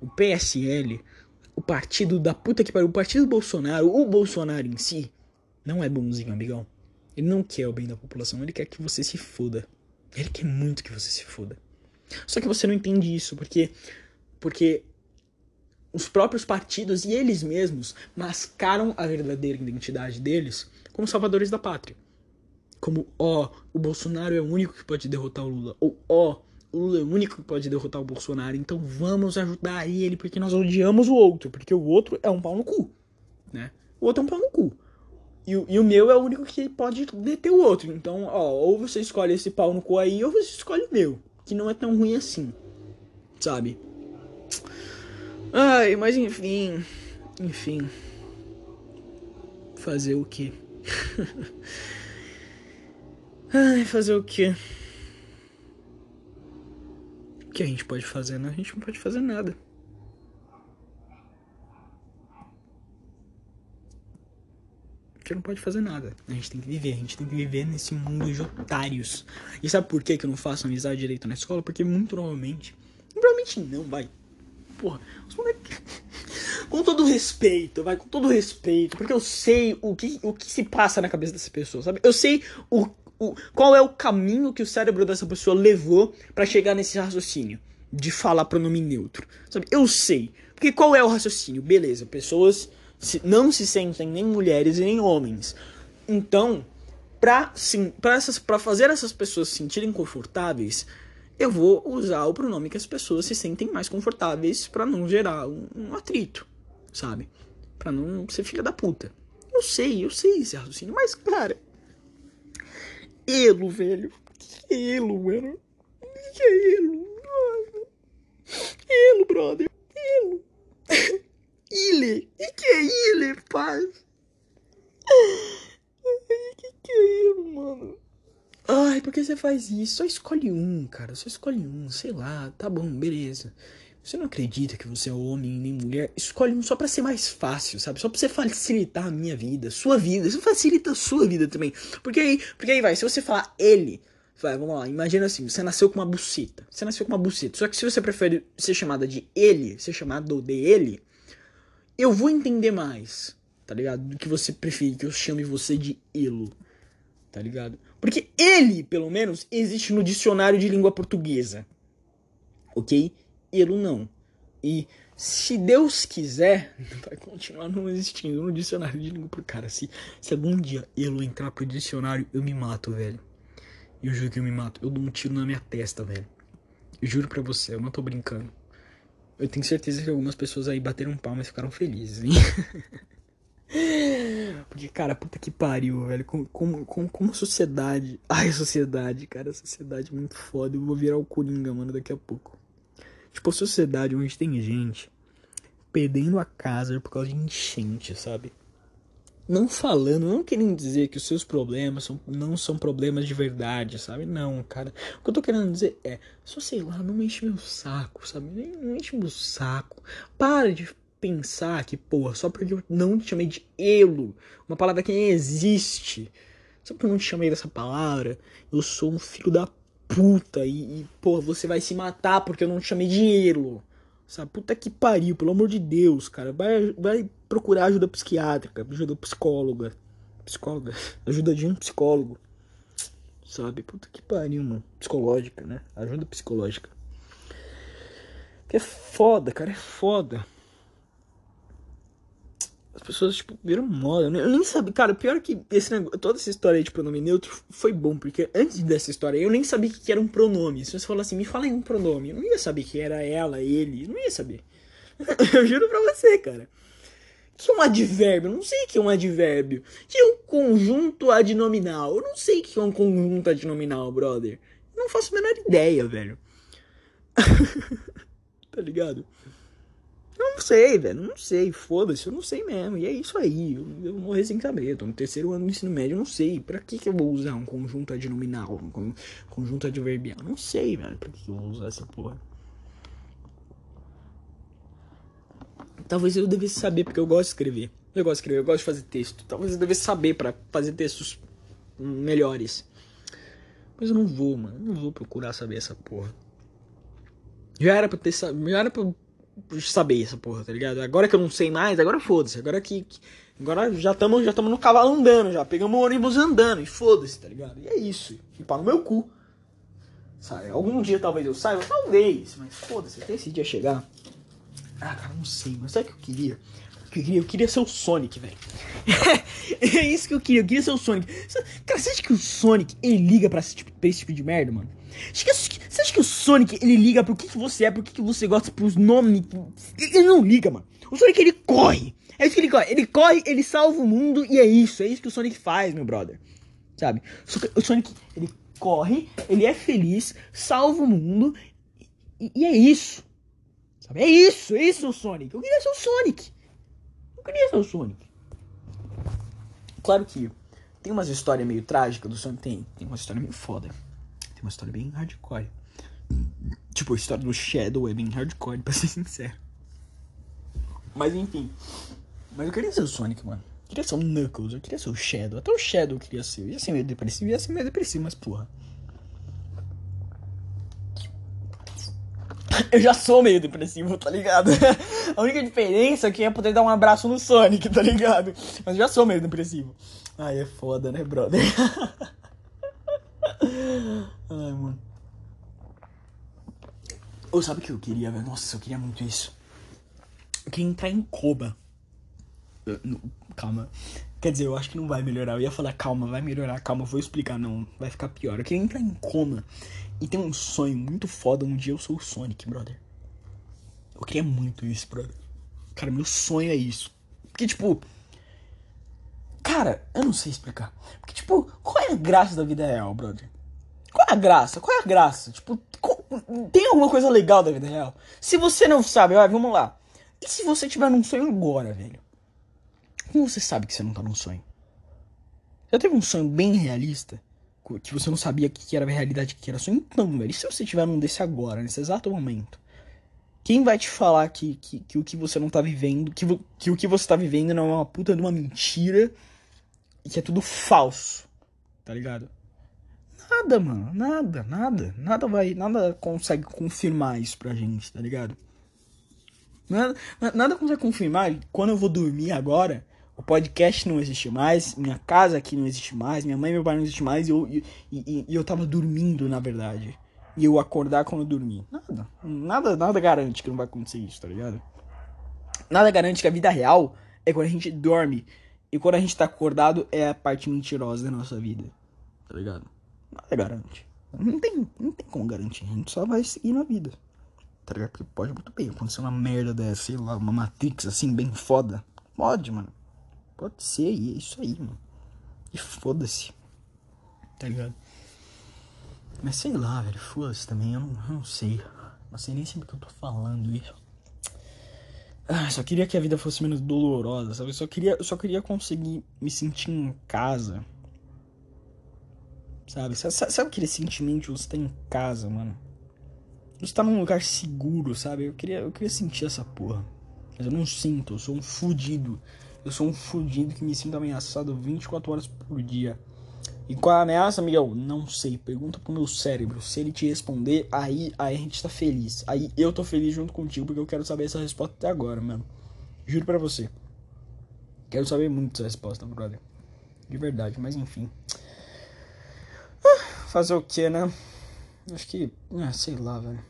o PSL, o partido da puta que pariu, o partido do Bolsonaro, o Bolsonaro em si, não é bonzinho, amigão. Ele não quer o bem da população, ele quer que você se foda. Ele quer muito que você se foda. Só que você não entende isso, porque porque os próprios partidos e eles mesmos mascaram a verdadeira identidade deles como salvadores da pátria. Como, ó, o Bolsonaro é o único que pode derrotar o Lula. Ou, ó, o Lula é o único que pode derrotar o Bolsonaro, então vamos ajudar ele porque nós odiamos o outro, porque o outro é um pau no cu, né? O outro é um pau no cu. E, e o meu é o único que pode deter o outro. Então, ó, ou você escolhe esse pau no cu aí, ou você escolhe o meu, que não é tão ruim assim, sabe? Ai, mas enfim, enfim. Fazer o quê? Ai, fazer o quê? O que a gente pode fazer, né? A gente não pode fazer nada. Gente não pode fazer nada. A gente tem que viver. A gente tem que viver nesse mundo de otários. E sabe por que, que eu não faço amizade direito na escola? Porque muito provavelmente. Provavelmente não, vai. Porra, os moleques. com todo respeito, vai, com todo respeito. Porque eu sei o que, o que se passa na cabeça dessa pessoa, sabe? Eu sei o o, qual é o caminho que o cérebro dessa pessoa levou para chegar nesse raciocínio de falar pronome neutro. Sabe? Eu sei. Porque qual é o raciocínio? Beleza, pessoas se, não se sentem nem mulheres e nem homens. Então, pra, sim, pra, essas, pra fazer essas pessoas se sentirem confortáveis, eu vou usar o pronome que as pessoas se sentem mais confortáveis para não gerar um, um, atrito, sabe? Pra não ser filha da puta. Eu sei, eu sei esse raciocínio, mas, cara, Elo, velho. Elo, mano? Que elo? Elo, brother. Elo. Ile. E que é Ile, paz? Que que é elo, mano? Ai, por que você faz isso? Só escolhe um, cara. Só escolhe um, sei lá. Tá bom, beleza. Você não acredita que você é homem nem mulher? Escolhe um só para ser mais fácil, sabe? Só pra você facilitar a minha vida, sua vida. Isso facilita a sua vida também. Porque aí, porque aí vai, se você falar ele, vai, vamos lá, imagina assim, você nasceu com uma buceta. Você nasceu com uma buceta. Só que se você prefere ser chamada de ele, ser chamado de ele, eu vou entender mais, tá ligado? Do que você prefere que eu chame você de Elo, tá ligado? Porque ele, pelo menos, existe no dicionário de língua portuguesa, ok? Elo não. E se Deus quiser, vai continuar não existindo no dicionário de língua por cara. Se, se algum dia Elo entrar pro dicionário, eu me mato, velho. Eu juro que eu me mato. Eu dou um tiro na minha testa, velho. Eu juro pra você, eu não tô brincando. Eu tenho certeza que algumas pessoas aí bateram palmas e ficaram felizes, hein? Porque, cara, puta que pariu, velho. Como, como, como, como sociedade. Ai, sociedade, cara. Sociedade muito foda. Eu vou virar o Coringa, mano, daqui a pouco. Tipo, sociedade onde tem gente perdendo a casa por causa de enchente, sabe? Não falando, não querendo dizer que os seus problemas são, não são problemas de verdade, sabe? Não, cara. O que eu tô querendo dizer é, só sei lá, não enche meu saco, sabe? Não enche meu saco. Para de pensar que, porra, só porque eu não te chamei de elo, uma palavra que nem existe, só porque eu não te chamei dessa palavra, eu sou um filho da puta e, e porra, você vai se matar porque eu não te chamei de elo. Sabe, puta que pariu, pelo amor de Deus, cara. Vai, vai procurar ajuda psiquiátrica, ajuda psicóloga. Psicóloga. Ajuda de um psicólogo. Sabe? Puta que pariu, mano. Psicológica, né? Ajuda psicológica. Que é foda, cara. É foda as pessoas, tipo, viram moda. Eu nem sabia. Cara, pior é que esse negócio, toda essa história aí de pronome neutro foi bom, porque antes dessa história eu nem sabia que era um pronome. Se você falar assim, me fala em um pronome, eu não ia saber que era ela, ele, não ia saber. eu juro pra você, cara. Que é um advérbio? Eu não sei o que é um advérbio. Que é um conjunto adnominal? Eu não sei o que é um conjunto adnominal, brother. Eu não faço a menor ideia, velho. tá ligado? Eu não sei, velho. Não sei. Foda-se, eu não sei mesmo. E é isso aí. Eu, eu morri sem saber. Eu tô no terceiro ano do ensino médio, eu não sei. Pra que, que eu vou usar um conjunto adnominal? Um conjunto adverbial? Não sei, velho. Pra que, que eu vou usar essa porra? Talvez eu devesse saber, porque eu gosto de escrever. Eu gosto de escrever, eu gosto de fazer texto. Talvez eu devesse saber para fazer textos melhores. Mas eu não vou, mano. Eu não vou procurar saber essa porra. Já era pra ter já era pra saber essa porra, tá ligado? Agora que eu não sei mais, agora foda-se. Agora que. Agora já estamos já no cavalo andando, já. Pegamos o ônibus andando e foda-se, tá ligado? E é isso. E pá no meu cu. Sabe? Algum dia talvez eu saiba, talvez, mas foda-se, até esse dia chegar. Ah, cara, não sei, mas sabe o que eu queria? Eu queria, eu queria ser o Sonic, velho. é isso que eu queria, eu queria ser o Sonic. Cara, você acha que o Sonic ele liga pra esse tipo, pra esse tipo de merda, mano? Você acha que o Sonic, ele liga pro que, que você é, pro que, que você gosta, pros nomes? Ele não liga, mano. O Sonic, ele corre. É isso que ele corre. Ele corre, ele salva o mundo e é isso. É isso que o Sonic faz, meu brother. Sabe? O Sonic, ele corre, ele é feliz, salva o mundo e, e é isso. Sabe? É isso, é isso o Sonic. Eu queria ser o Sonic. Eu queria ser o Sonic. Claro que tem umas histórias meio trágicas do Sonic. Tem, tem uma história meio foda. Tem uma história bem hardcore. Tipo, a história do Shadow é bem hardcore, pra ser sincero. Mas enfim. Mas eu queria ser o Sonic, mano. Eu queria ser o Knuckles, eu queria ser o Shadow. Até o Shadow eu queria ser. Eu ia ser meio depressivo, ia ser meio depressivo, mas porra. Eu já sou meio depressivo, tá ligado? A única diferença é que é poder dar um abraço no Sonic, tá ligado? Mas eu já sou meio depressivo. Ai, é foda, né, brother? Ai, mano. Ou sabe o que eu queria, velho? Nossa, eu queria muito isso. Eu queria entrar em coma. Calma. Quer dizer, eu acho que não vai melhorar. Eu ia falar, calma, vai melhorar, calma, vou explicar. Não, vai ficar pior. Eu queria entrar em coma e ter um sonho muito foda. Um dia eu sou o Sonic, brother. Eu queria muito isso, brother. Cara, meu sonho é isso. Porque, tipo. Cara, eu não sei explicar. Porque, tipo, qual é a graça da vida real, brother? Qual é a graça? Qual é a graça? Tipo, tem alguma coisa legal da vida real? Se você não sabe, ó, vamos lá. E se você tiver num sonho agora, velho? Como você sabe que você não tá num sonho? Já teve um sonho bem realista? Que você não sabia que era realidade, que era sonho? Então, velho, e se você tiver num desse agora, nesse exato momento? Quem vai te falar que, que, que o que você não tá vivendo, que, que o que você tá vivendo não é uma puta de uma mentira e que é tudo falso? Tá ligado? Nada, mano. Nada, nada. Nada vai. Nada consegue confirmar isso pra gente, tá ligado? Nada, nada consegue confirmar quando eu vou dormir agora. O podcast não existe mais, minha casa aqui não existe mais, minha mãe e meu pai não existe mais, e eu, e, e, e eu tava dormindo, na verdade. E eu acordar quando eu dormir. Nada. Nada, nada garante que não vai acontecer isso, tá ligado? Nada garante que a vida real é quando a gente dorme. E quando a gente tá acordado é a parte mentirosa da nossa vida. Tá ligado? Nada garante. Não tem, não tem como garantir. A gente só vai seguir na vida. Tá ligado? Porque pode muito bem acontecer uma merda dessa, sei lá, uma Matrix assim, bem foda. Pode, mano. Pode ser, e é isso aí, mano. E foda-se. Tá ligado? Mas sei lá, velho, foda-se também, eu não, eu não sei. Não sei nem sempre que eu tô falando isso. Ah, só queria que a vida fosse menos dolorosa, sabe? Só queria, só queria conseguir me sentir em casa. Sabe? Sabe, sabe aquele sentimento de você estar em casa, mano? Você tá num lugar seguro, sabe? Eu queria, eu queria sentir essa porra. Mas eu não sinto, eu sou um fudido. Eu sou um fudido que me sinto ameaçado 24 horas por dia. E qual é a ameaça, Miguel? Não sei. Pergunta pro meu cérebro. Se ele te responder, aí, aí a gente tá feliz. Aí eu tô feliz junto contigo porque eu quero saber essa resposta até agora, mano. Juro pra você. Quero saber muito essa resposta, brother. De verdade, mas enfim. Ah, fazer o que, né? Acho que. Ah, sei lá, velho.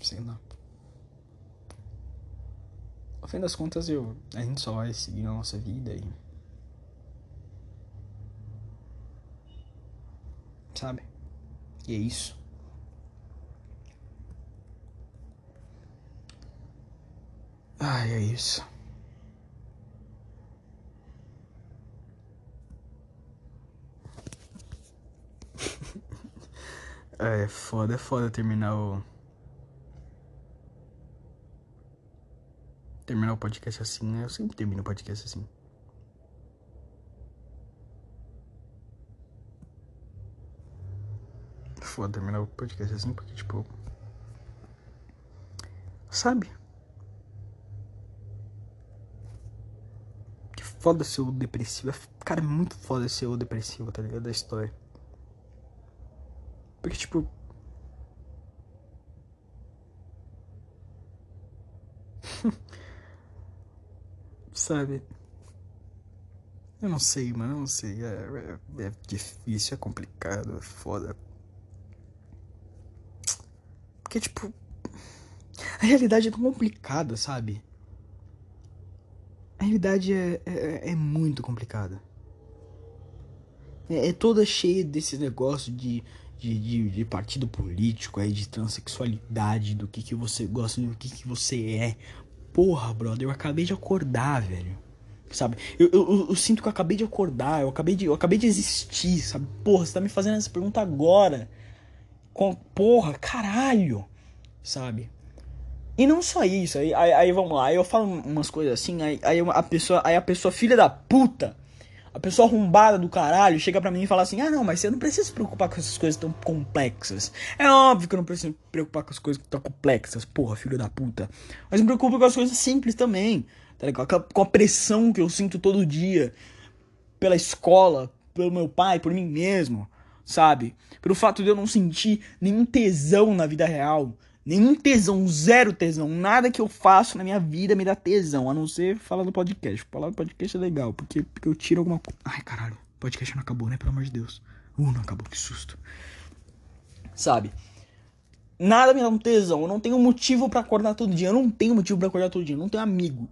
Sei lá. No fim das contas, eu, a gente só vai seguir a nossa vida e. Sabe? E é isso. Ai, é isso. é foda, é foda terminar o. terminar o podcast assim, né? Eu sempre termino o podcast assim. Foda terminar o podcast assim, porque, tipo. Sabe? Que foda ser o depressivo. Cara, é muito foda ser o depressivo, tá ligado? Da história. Porque, tipo. sabe? Eu não sei, mano, eu não sei. É, é, é difícil, é complicado, é foda. Porque, tipo. A realidade é tão complicada, sabe? A realidade é, é, é muito complicada. É, é, toda cheia desse negócio de, de, de, de, partido político, aí, de transexualidade, do que, que você gosta, do que, que você é. Porra, brother, eu acabei de acordar, velho. Sabe? Eu, eu, eu, sinto que eu acabei de acordar, eu acabei de, eu acabei de existir, sabe? Porra, você tá me fazendo essa pergunta agora. Com, porra, caralho. Sabe? E não só isso, aí, aí, aí vamos lá, aí eu falo umas coisas assim, aí, aí a pessoa, aí a pessoa filha da puta, a pessoa arrombada do caralho chega pra mim e fala assim: Ah, não, mas você não precisa se preocupar com essas coisas tão complexas. É óbvio que eu não preciso me preocupar com as coisas tão complexas, porra, filho da puta. Mas me preocupo com as coisas simples também, tá ligado? Com a pressão que eu sinto todo dia pela escola, pelo meu pai, por mim mesmo, sabe? Pelo fato de eu não sentir nenhum tesão na vida real. Nenhum tesão, zero tesão. Nada que eu faço na minha vida me dá tesão, a não ser falar do podcast. Falar do podcast é legal, porque, porque eu tiro alguma coisa. Ai, caralho, podcast não acabou, né? Pelo amor de Deus. Uh, não acabou, que susto. Sabe? Nada me dá um tesão. Eu não tenho motivo para acordar todo dia. Eu não tenho motivo para acordar todo dia. Eu não tenho amigo,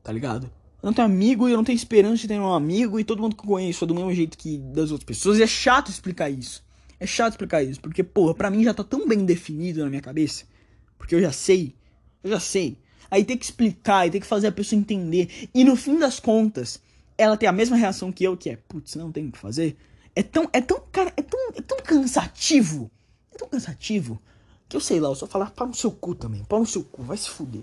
tá ligado? Eu não tenho amigo e eu não tenho esperança de ter um amigo e todo mundo que eu conheço é do mesmo jeito que das outras pessoas. E é chato explicar isso. É chato explicar isso, porque, porra, pra mim já tá tão bem definido na minha cabeça porque eu já sei. Eu já sei. Aí tem que explicar, e tem que fazer a pessoa entender. E no fim das contas, ela tem a mesma reação que eu, que é, putz, não tem o que fazer. É tão, é tão, cara, é tão, é tão cansativo. É tão cansativo. Que eu sei lá, eu só falar pau no seu cu também. Pau no seu cu, vai se fuder.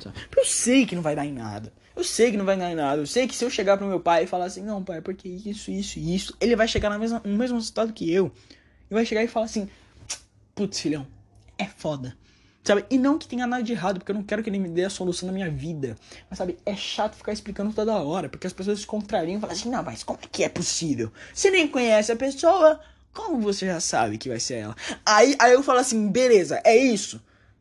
Sabe? Eu sei que não vai dar em nada. Eu sei que não vai dar em nada. Eu sei que se eu chegar pro meu pai e falar assim, não, pai, porque isso, isso e isso, ele vai chegar na mesma, no mesmo resultado que eu. E vai chegar e falar assim, putz, filhão, é foda. Sabe? E não que tenha nada de errado, porque eu não quero que ele me dê a solução da minha vida. Mas sabe, é chato ficar explicando toda hora, porque as pessoas se contrariam e falam assim, não, mas como é que é possível? Você nem conhece a pessoa, Como você já sabe que vai ser ela? Aí, aí eu falo assim, beleza, é isso.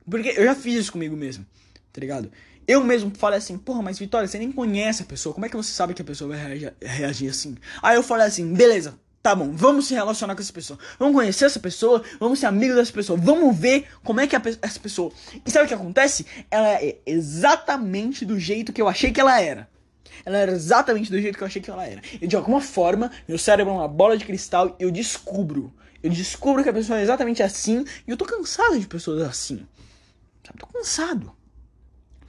Porque eu já fiz isso comigo mesmo, tá ligado? Eu mesmo falei assim, porra, mas Vitória, você nem conhece a pessoa, como é que você sabe que a pessoa vai reagir, reagir assim? Aí eu falei assim, beleza, tá bom, vamos se relacionar com essa pessoa, vamos conhecer essa pessoa, vamos ser amigos dessa pessoa, vamos ver como é que é essa pessoa. E sabe o que acontece? Ela é exatamente do jeito que eu achei que ela era. Ela era exatamente do jeito que eu achei que ela era. E de alguma forma, meu cérebro é uma bola de cristal e eu descubro. Eu descubro que a pessoa é exatamente assim e eu tô cansado de pessoas assim. Sabe? Tô cansado.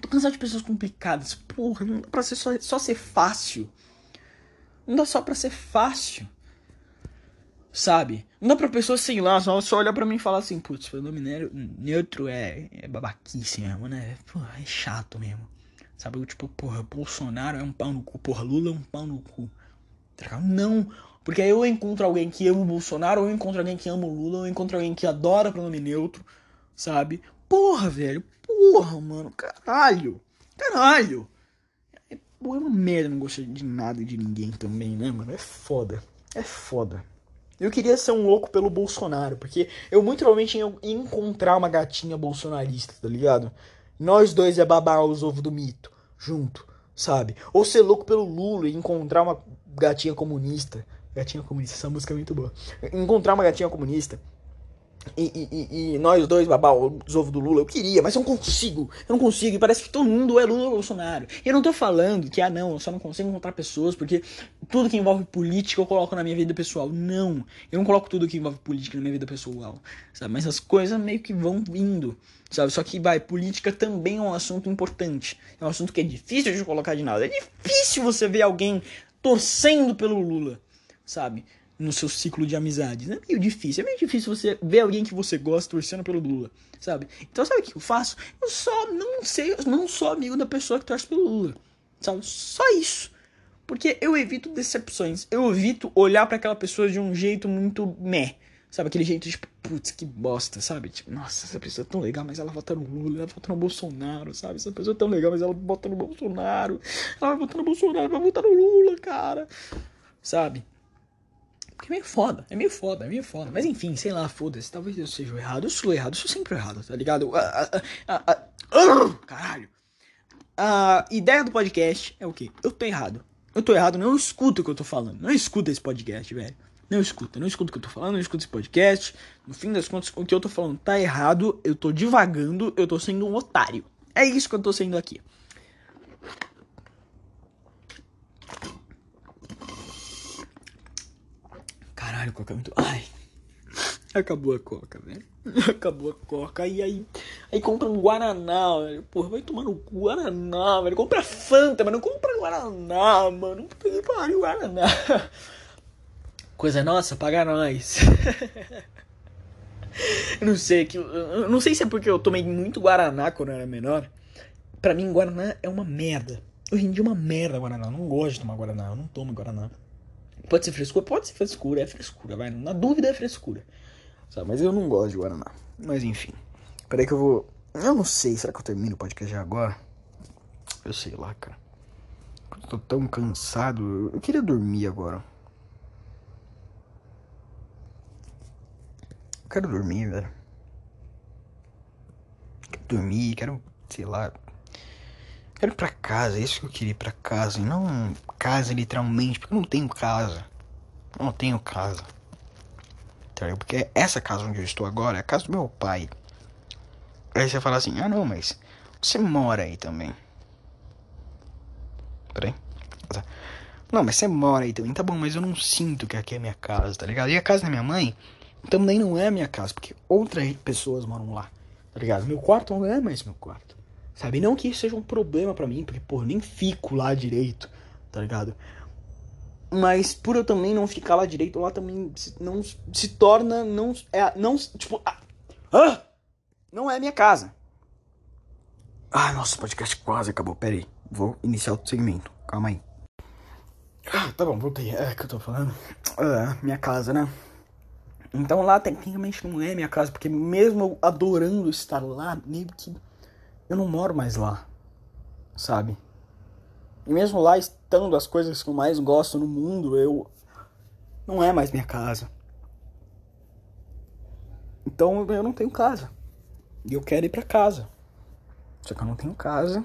Tô cansado de pessoas complicadas. Porra, não dá pra ser só, só ser fácil. Não dá só pra ser fácil. Sabe? Não dá pra pessoa, sei lá, só, só olhar pra mim e falar assim, putz, o nome neutro é, é babaquice mesmo, né? Porra, é chato mesmo. Sabe? Tipo, porra, Bolsonaro é um pau no cu, porra, Lula é um pau no cu. Tá Não, porque aí eu encontro alguém que ama o Bolsonaro, ou eu encontro alguém que ama o Lula, ou eu encontro alguém que adora pronome neutro, sabe? Porra, velho, porra, mano, caralho, caralho. É, uma merda, não gosto de nada e de ninguém também, né, mano? É foda, é foda. Eu queria ser um louco pelo Bolsonaro, porque eu muito provavelmente ia encontrar uma gatinha bolsonarista, tá ligado? Nós dois é babar os ovos do mito, junto, sabe? Ou ser louco pelo Lula e encontrar uma gatinha comunista. Gatinha comunista, essa música é muito boa. Encontrar uma gatinha comunista e, e, e, nós dois babar os ovos do Lula, eu queria, mas eu não consigo. Eu não consigo. E parece que todo mundo é Lula ou Bolsonaro. E eu não tô falando que, ah, não, eu só não consigo encontrar pessoas porque tudo que envolve política eu coloco na minha vida pessoal. Não. Eu não coloco tudo que envolve política na minha vida pessoal. Sabe? Mas as coisas meio que vão vindo. Sabe? Só que, vai, política também é um assunto importante. É um assunto que é difícil de colocar de nada. É difícil você ver alguém torcendo pelo Lula. Sabe? No seu ciclo de amizades. É meio difícil. É meio difícil você ver alguém que você gosta torcendo pelo Lula, sabe? Então sabe o que eu faço? Eu só não sei, eu não sou amigo da pessoa que torce pelo Lula. Sabe? Só isso. Porque eu evito decepções. Eu evito olhar para aquela pessoa de um jeito muito meh. Sabe, aquele jeito tipo, putz, que bosta, sabe? Tipo, nossa, essa pessoa é tão legal, mas ela vota no Lula, ela vota no Bolsonaro, sabe? Essa pessoa é tão legal, mas ela vota no Bolsonaro. Ela vai votar no Bolsonaro, vai votar no Lula, cara. Sabe? Porque é meio foda, é meio foda, é meio foda. Mas enfim, sei lá, foda-se. Talvez eu seja errado. Eu sou errado, eu sou sempre errado, tá ligado? Ah, ah, ah, caralho. A ideia do podcast é o quê? Eu tô errado. Eu tô errado, não escuta o que eu tô falando. Não escuta esse podcast, velho. Não escuta, não escuta o que eu tô falando, não escuta esse podcast. No fim das contas, o que eu tô falando tá errado, eu tô divagando, eu tô sendo um otário. É isso que eu tô sendo aqui. Caralho, coca é muito. Ai. Acabou a coca, velho. Acabou a coca. E aí, aí compra um Guaraná, velho. Porra, vai tomar no Guaraná, velho. Compra Fanta, mas não compra Guaraná, mano. Que pariu, Guaraná. Coisa nossa, paga nós. eu não sei, que eu não sei se é porque eu tomei muito Guaraná quando eu era menor. Pra mim, Guaraná é uma merda. Hoje em é uma merda Guaraná. Eu não gosto de tomar Guaraná. Eu não tomo Guaraná. Pode ser frescura? Pode ser frescura, é frescura, vai. Na dúvida é frescura. Sabe? Mas eu não gosto de Guaraná. Mas enfim. Peraí que eu vou. Eu não sei, será que eu termino o podcast já agora? Eu sei lá, cara. Eu tô tão cansado. Eu queria dormir agora. Eu quero dormir, velho. Quero dormir, quero, sei lá, Quero ir pra casa, é isso que eu queria ir pra casa. E não casa literalmente, porque eu não tenho casa. Eu não tenho casa. Porque essa casa onde eu estou agora é a casa do meu pai. Aí você fala assim, ah não, mas você mora aí também. Peraí. Não, mas você mora aí também. Tá bom, mas eu não sinto que aqui é minha casa, tá ligado? E a casa da minha mãe também não é minha casa, porque outras pessoas moram lá, tá ligado? Meu quarto não é mais meu quarto. Sabe? Não que isso seja um problema para mim, porque, pô, nem fico lá direito, tá ligado? Mas por eu também não ficar lá direito, lá também se, não se torna. Não. É, não tipo. Ah, não é minha casa. Ah, nossa, o podcast quase acabou. Pera aí. Vou iniciar outro segmento. Calma aí. Ah, tá bom, voltei. É que eu tô falando. É, minha casa, né? Então lá tecnicamente não é minha casa, porque mesmo eu adorando estar lá, meio que eu não moro mais lá, sabe? E mesmo lá estando as coisas que eu mais gosto no mundo, eu não é mais minha casa. Então eu não tenho casa. E eu quero ir pra casa. Só que eu não tenho casa.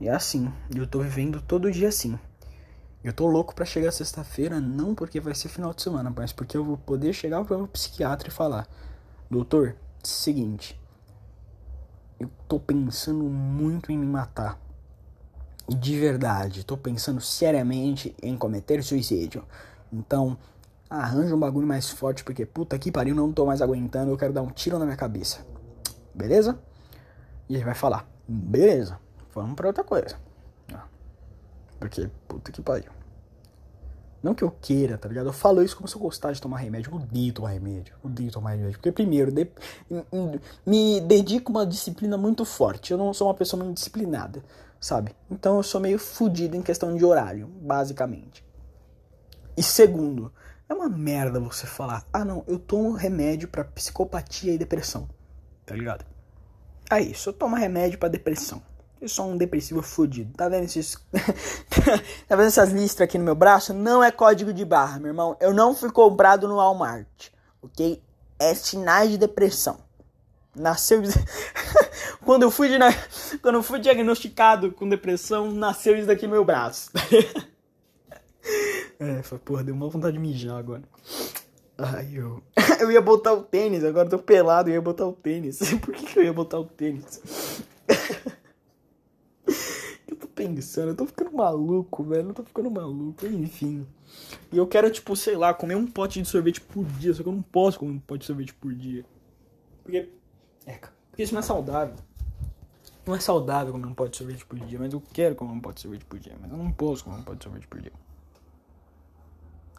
E é assim. Eu tô vivendo todo dia assim. Eu tô louco para chegar sexta-feira, não porque vai ser final de semana, mas porque eu vou poder chegar pro psiquiatra e falar: Doutor, seguinte. Eu tô pensando muito em me matar. De verdade, tô pensando seriamente em cometer suicídio. Então, arranja um bagulho mais forte, porque puta que pariu, não tô mais aguentando, eu quero dar um tiro na minha cabeça. Beleza? E ele vai falar: Beleza, vamos pra outra coisa. Porque, puta que pariu. Não que eu queira, tá ligado? Eu falo isso como se eu gostasse de tomar remédio. Eu odeio tomar remédio. Eu odeio tomar remédio. Porque, primeiro, de, me dedico a uma disciplina muito forte. Eu não sou uma pessoa muito disciplinada, sabe? Então eu sou meio fodido em questão de horário, basicamente. E segundo, é uma merda você falar: ah, não, eu tomo remédio para psicopatia e depressão. Tá ligado? É isso, eu tomo remédio para depressão. Eu sou um depressivo fudido. Tá vendo esses. tá vendo essas listras aqui no meu braço? Não é código de barra, meu irmão. Eu não fui comprado no Walmart. Ok? É sinais de depressão. Nasceu. Quando eu fui, de... Quando eu fui diagnosticado com depressão, nasceu isso daqui no meu braço. é, foi, porra, deu uma vontade de mijar agora. Ai, eu. eu ia botar o tênis, agora eu tô pelado, eu ia botar o tênis. Por que, que eu ia botar o tênis? Pensando, eu tô ficando maluco, velho. Eu tô ficando maluco, enfim. E eu quero, tipo, sei lá, comer um pote de sorvete por dia. Só que eu não posso comer um pote de sorvete por dia. Porque. É, porque isso não é saudável. Não é saudável comer um pote de sorvete por dia, mas eu quero comer um pote de sorvete por dia. Mas eu não posso comer um pote de sorvete por dia.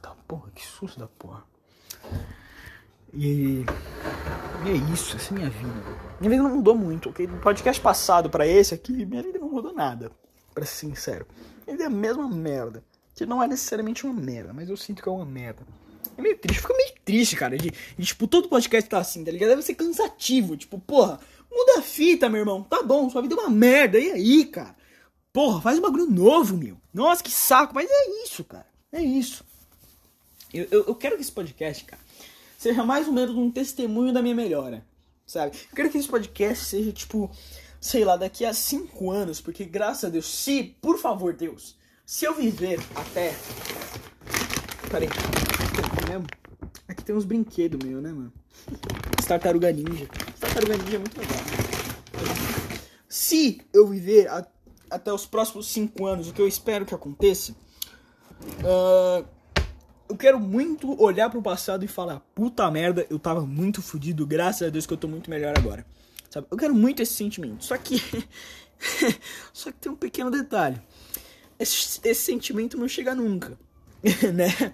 Tá, porra, que susto da porra. E, e é isso, essa é minha vida. Minha vida não mudou muito, ok? Do podcast passado para esse aqui, minha vida não mudou nada para ser sincero. Ele é a mesma merda. Que não é necessariamente uma merda, mas eu sinto que é uma merda. É meio triste, fica meio triste, cara. De, de, tipo, todo podcast tá assim, tá ligado? Deve ser cansativo. Tipo, porra, muda a fita, meu irmão. Tá bom, sua vida é uma merda. E aí, cara? Porra, faz um bagulho novo, meu. Nossa, que saco. Mas é isso, cara. É isso. Eu, eu, eu quero que esse podcast, cara, seja mais ou menos um testemunho da minha melhora. Sabe? Eu quero que esse podcast seja, tipo, sei lá, daqui a cinco anos, porque graças a Deus, se, por favor, Deus, se eu viver até. Peraí, aqui mesmo? Aqui tem uns brinquedos meu, né, mano? Tartaruga Ninja. Tartaruga Ninja é muito legal. Se eu viver a, até os próximos cinco anos, o que eu espero que aconteça, uh, eu quero muito olhar pro passado e falar: puta merda, eu tava muito fodido, graças a Deus que eu tô muito melhor agora. Sabe? Eu quero muito esse sentimento. Só que. Só que tem um pequeno detalhe. Esse, esse sentimento não chega nunca. né?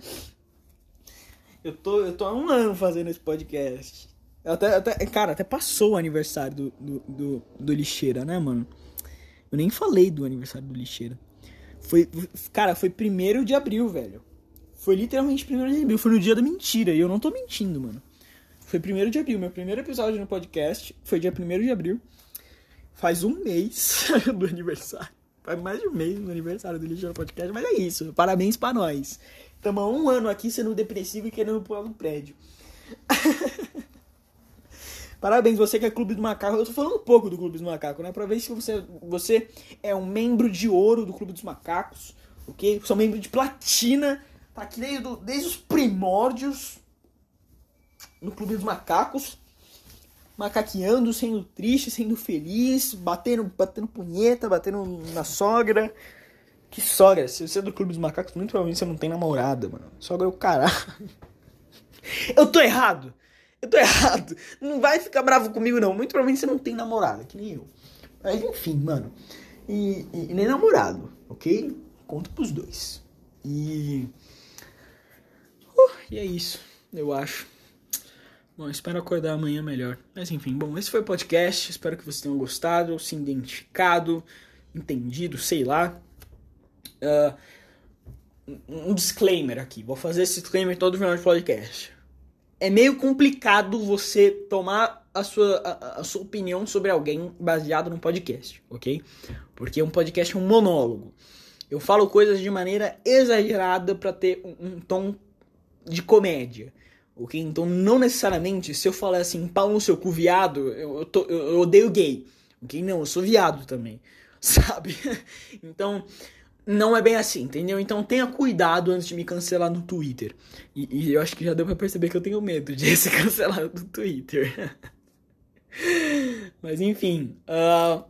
Eu tô, eu tô há um ano fazendo esse podcast. Até, até, cara, até passou o aniversário do, do, do, do Lixeira, né, mano? Eu nem falei do aniversário do Lixeira. Foi, cara, foi primeiro de abril, velho. Foi literalmente primeiro de abril. Foi no dia da mentira. E eu não tô mentindo, mano. Foi 1 de abril. Meu primeiro episódio no podcast foi dia 1 de abril. Faz um mês do aniversário. Faz mais de um mês do aniversário do Lixo Podcast. Mas é isso. Parabéns pra nós. Estamos há um ano aqui sendo depressivo e querendo pular no prédio. Parabéns, você que é Clube do Macaco. Eu tô falando um pouco do Clube dos Macacos, né? Pra ver se você, você é um membro de ouro do Clube dos Macacos, ok? Sou membro de platina. Tá aqui desde, desde os primórdios no Clube dos Macacos, macaqueando, sendo triste, sendo feliz, batendo, batendo punheta, batendo na sogra. Que sogra? Se você é do Clube dos Macacos, muito provavelmente você não tem namorada, mano. Sogra é o caralho. Eu tô errado! Eu tô errado! Não vai ficar bravo comigo, não. Muito provavelmente você não tem namorada, que nem eu. Mas enfim, mano. E, e, e nem namorado, ok? Conto pros dois. E. Uh, e é isso, eu acho. Bom, espero acordar amanhã melhor. Mas enfim, bom, esse foi o podcast. Espero que vocês tenham gostado, se identificado, entendido, sei lá. Uh, um disclaimer aqui. Vou fazer esse disclaimer todo final de podcast. É meio complicado você tomar a sua, a, a sua opinião sobre alguém baseado num podcast, ok? Porque um podcast é um monólogo. Eu falo coisas de maneira exagerada para ter um, um tom de comédia Ok? Então, não necessariamente, se eu falar assim, pau no seu cu viado, eu, eu, tô, eu, eu odeio gay. Ok? Não, eu sou viado também. Sabe? Então, não é bem assim, entendeu? Então tenha cuidado antes de me cancelar no Twitter. E, e eu acho que já deu pra perceber que eu tenho medo de ser cancelado no Twitter. Mas enfim. Uh...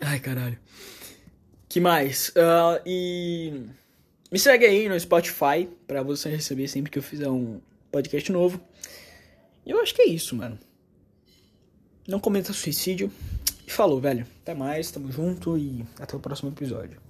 Ai, caralho. Que mais? Uh, e. Me segue aí no Spotify pra você receber sempre que eu fizer um podcast novo. E eu acho que é isso, mano. Não cometa suicídio. E falou, velho. Até mais, tamo junto e até o próximo episódio.